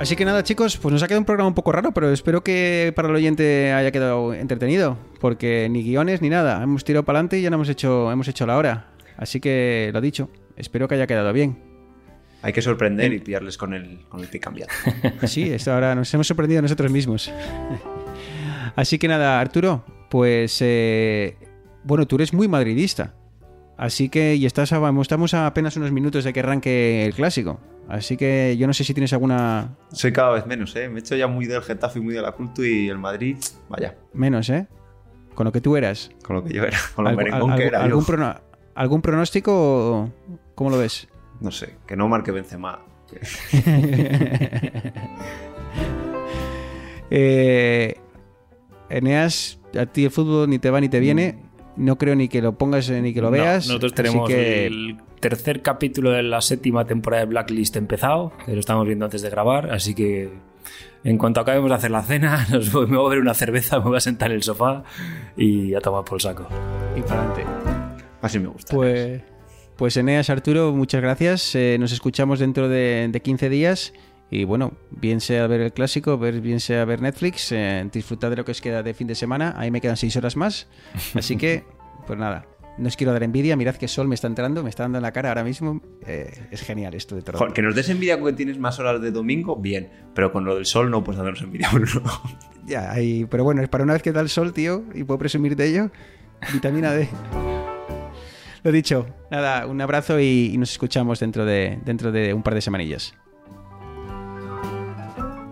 A: Así que nada, chicos, pues nos ha quedado un programa un poco raro, pero espero que para el oyente haya quedado entretenido, porque ni guiones ni nada. Hemos tirado para adelante y ya no hemos hecho, hemos hecho la hora. Así que lo dicho, espero que haya quedado bien.
D: Hay que sorprender y pillarles con el, con el pie cambiado.
A: Sí, esto ahora nos hemos sorprendido nosotros mismos. Así que nada, Arturo, pues eh, bueno, tú eres muy madridista. Así que y estás a- estamos a apenas unos minutos de que arranque el clásico. Así que yo no sé si tienes alguna
D: Soy cada vez menos, ¿eh? Me he hecho ya muy del Getafe y muy de la Cultu y el Madrid, vaya,
A: menos, ¿eh? Con lo que tú eras.
D: con lo que yo era, con lo
A: ¿Algu-
D: merengón que era
A: algún, prono- algún pronóstico? o ¿Cómo lo ves?
D: No sé, que no marque Benzema.
A: Eh, Eneas, a ti el fútbol ni te va ni te viene. No creo ni que lo pongas ni que lo
C: No,
A: veas.
C: nosotros
A: así
C: tenemos
A: que-
C: el tercer capítulo de la séptima temporada de Blacklist empezado, que lo estamos viendo antes de grabar, así que en cuanto acabemos de hacer la cena, nos voy, me voy a beber una cerveza, me voy a sentar en el sofá y a tomar por el saco.
A: y para adelante.
D: Así me gusta.
A: Pues, pues Eneas, Arturo, muchas gracias. Eh, nos escuchamos dentro de, de 15 días. Y bueno, bien sea ver el clásico, bien sea ver Netflix, eh, disfrutar de lo que os queda de fin de semana. Ahí me quedan 6 horas más. Así que, pues nada, no os quiero dar envidia. Mirad que sol me está entrando, me está dando en la cara ahora mismo. Eh, es genial esto de todo.
D: Joder, que nos des envidia con que tienes más horas de domingo, bien. Pero con lo del sol no puedes darnos envidia, Bruno.
A: Ya, ahí- pero bueno, es para una vez que da el sol, tío, y puedo presumir de ello, vitamina D. Lo dicho, nada, un abrazo y, y nos escuchamos dentro de, dentro de un par de semanillas.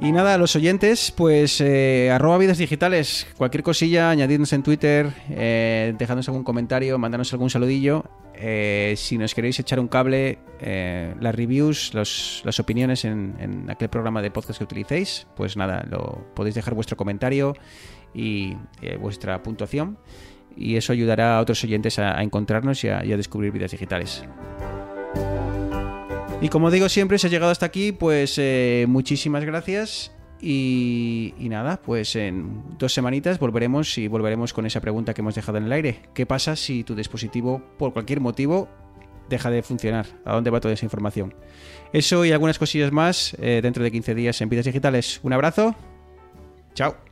A: Y nada, los oyentes, pues eh, arroba vidas digitales, cualquier cosilla, añadidnos en Twitter, eh, dejadnos algún comentario, mandarnos algún saludillo. Eh, si nos queréis echar un cable, eh, las reviews, los- las opiniones en, en aquel programa de podcast que utilicéis, pues nada, lo podéis dejar vuestro comentario y eh, vuestra puntuación. Y eso ayudará a otros oyentes a, a encontrarnos y a, y a descubrir vidas digitales. Y como digo siempre, si has llegado hasta aquí, pues eh, muchísimas gracias. Y, nada, pues en dos semanitas volveremos y volveremos con esa pregunta que hemos dejado en el aire. ¿Qué pasa si tu dispositivo, por cualquier motivo, deja de funcionar? ¿A dónde va toda esa información? Eso y algunas cosillas más eh, dentro de 15 días en Vidas Digitales. Un abrazo. Chao.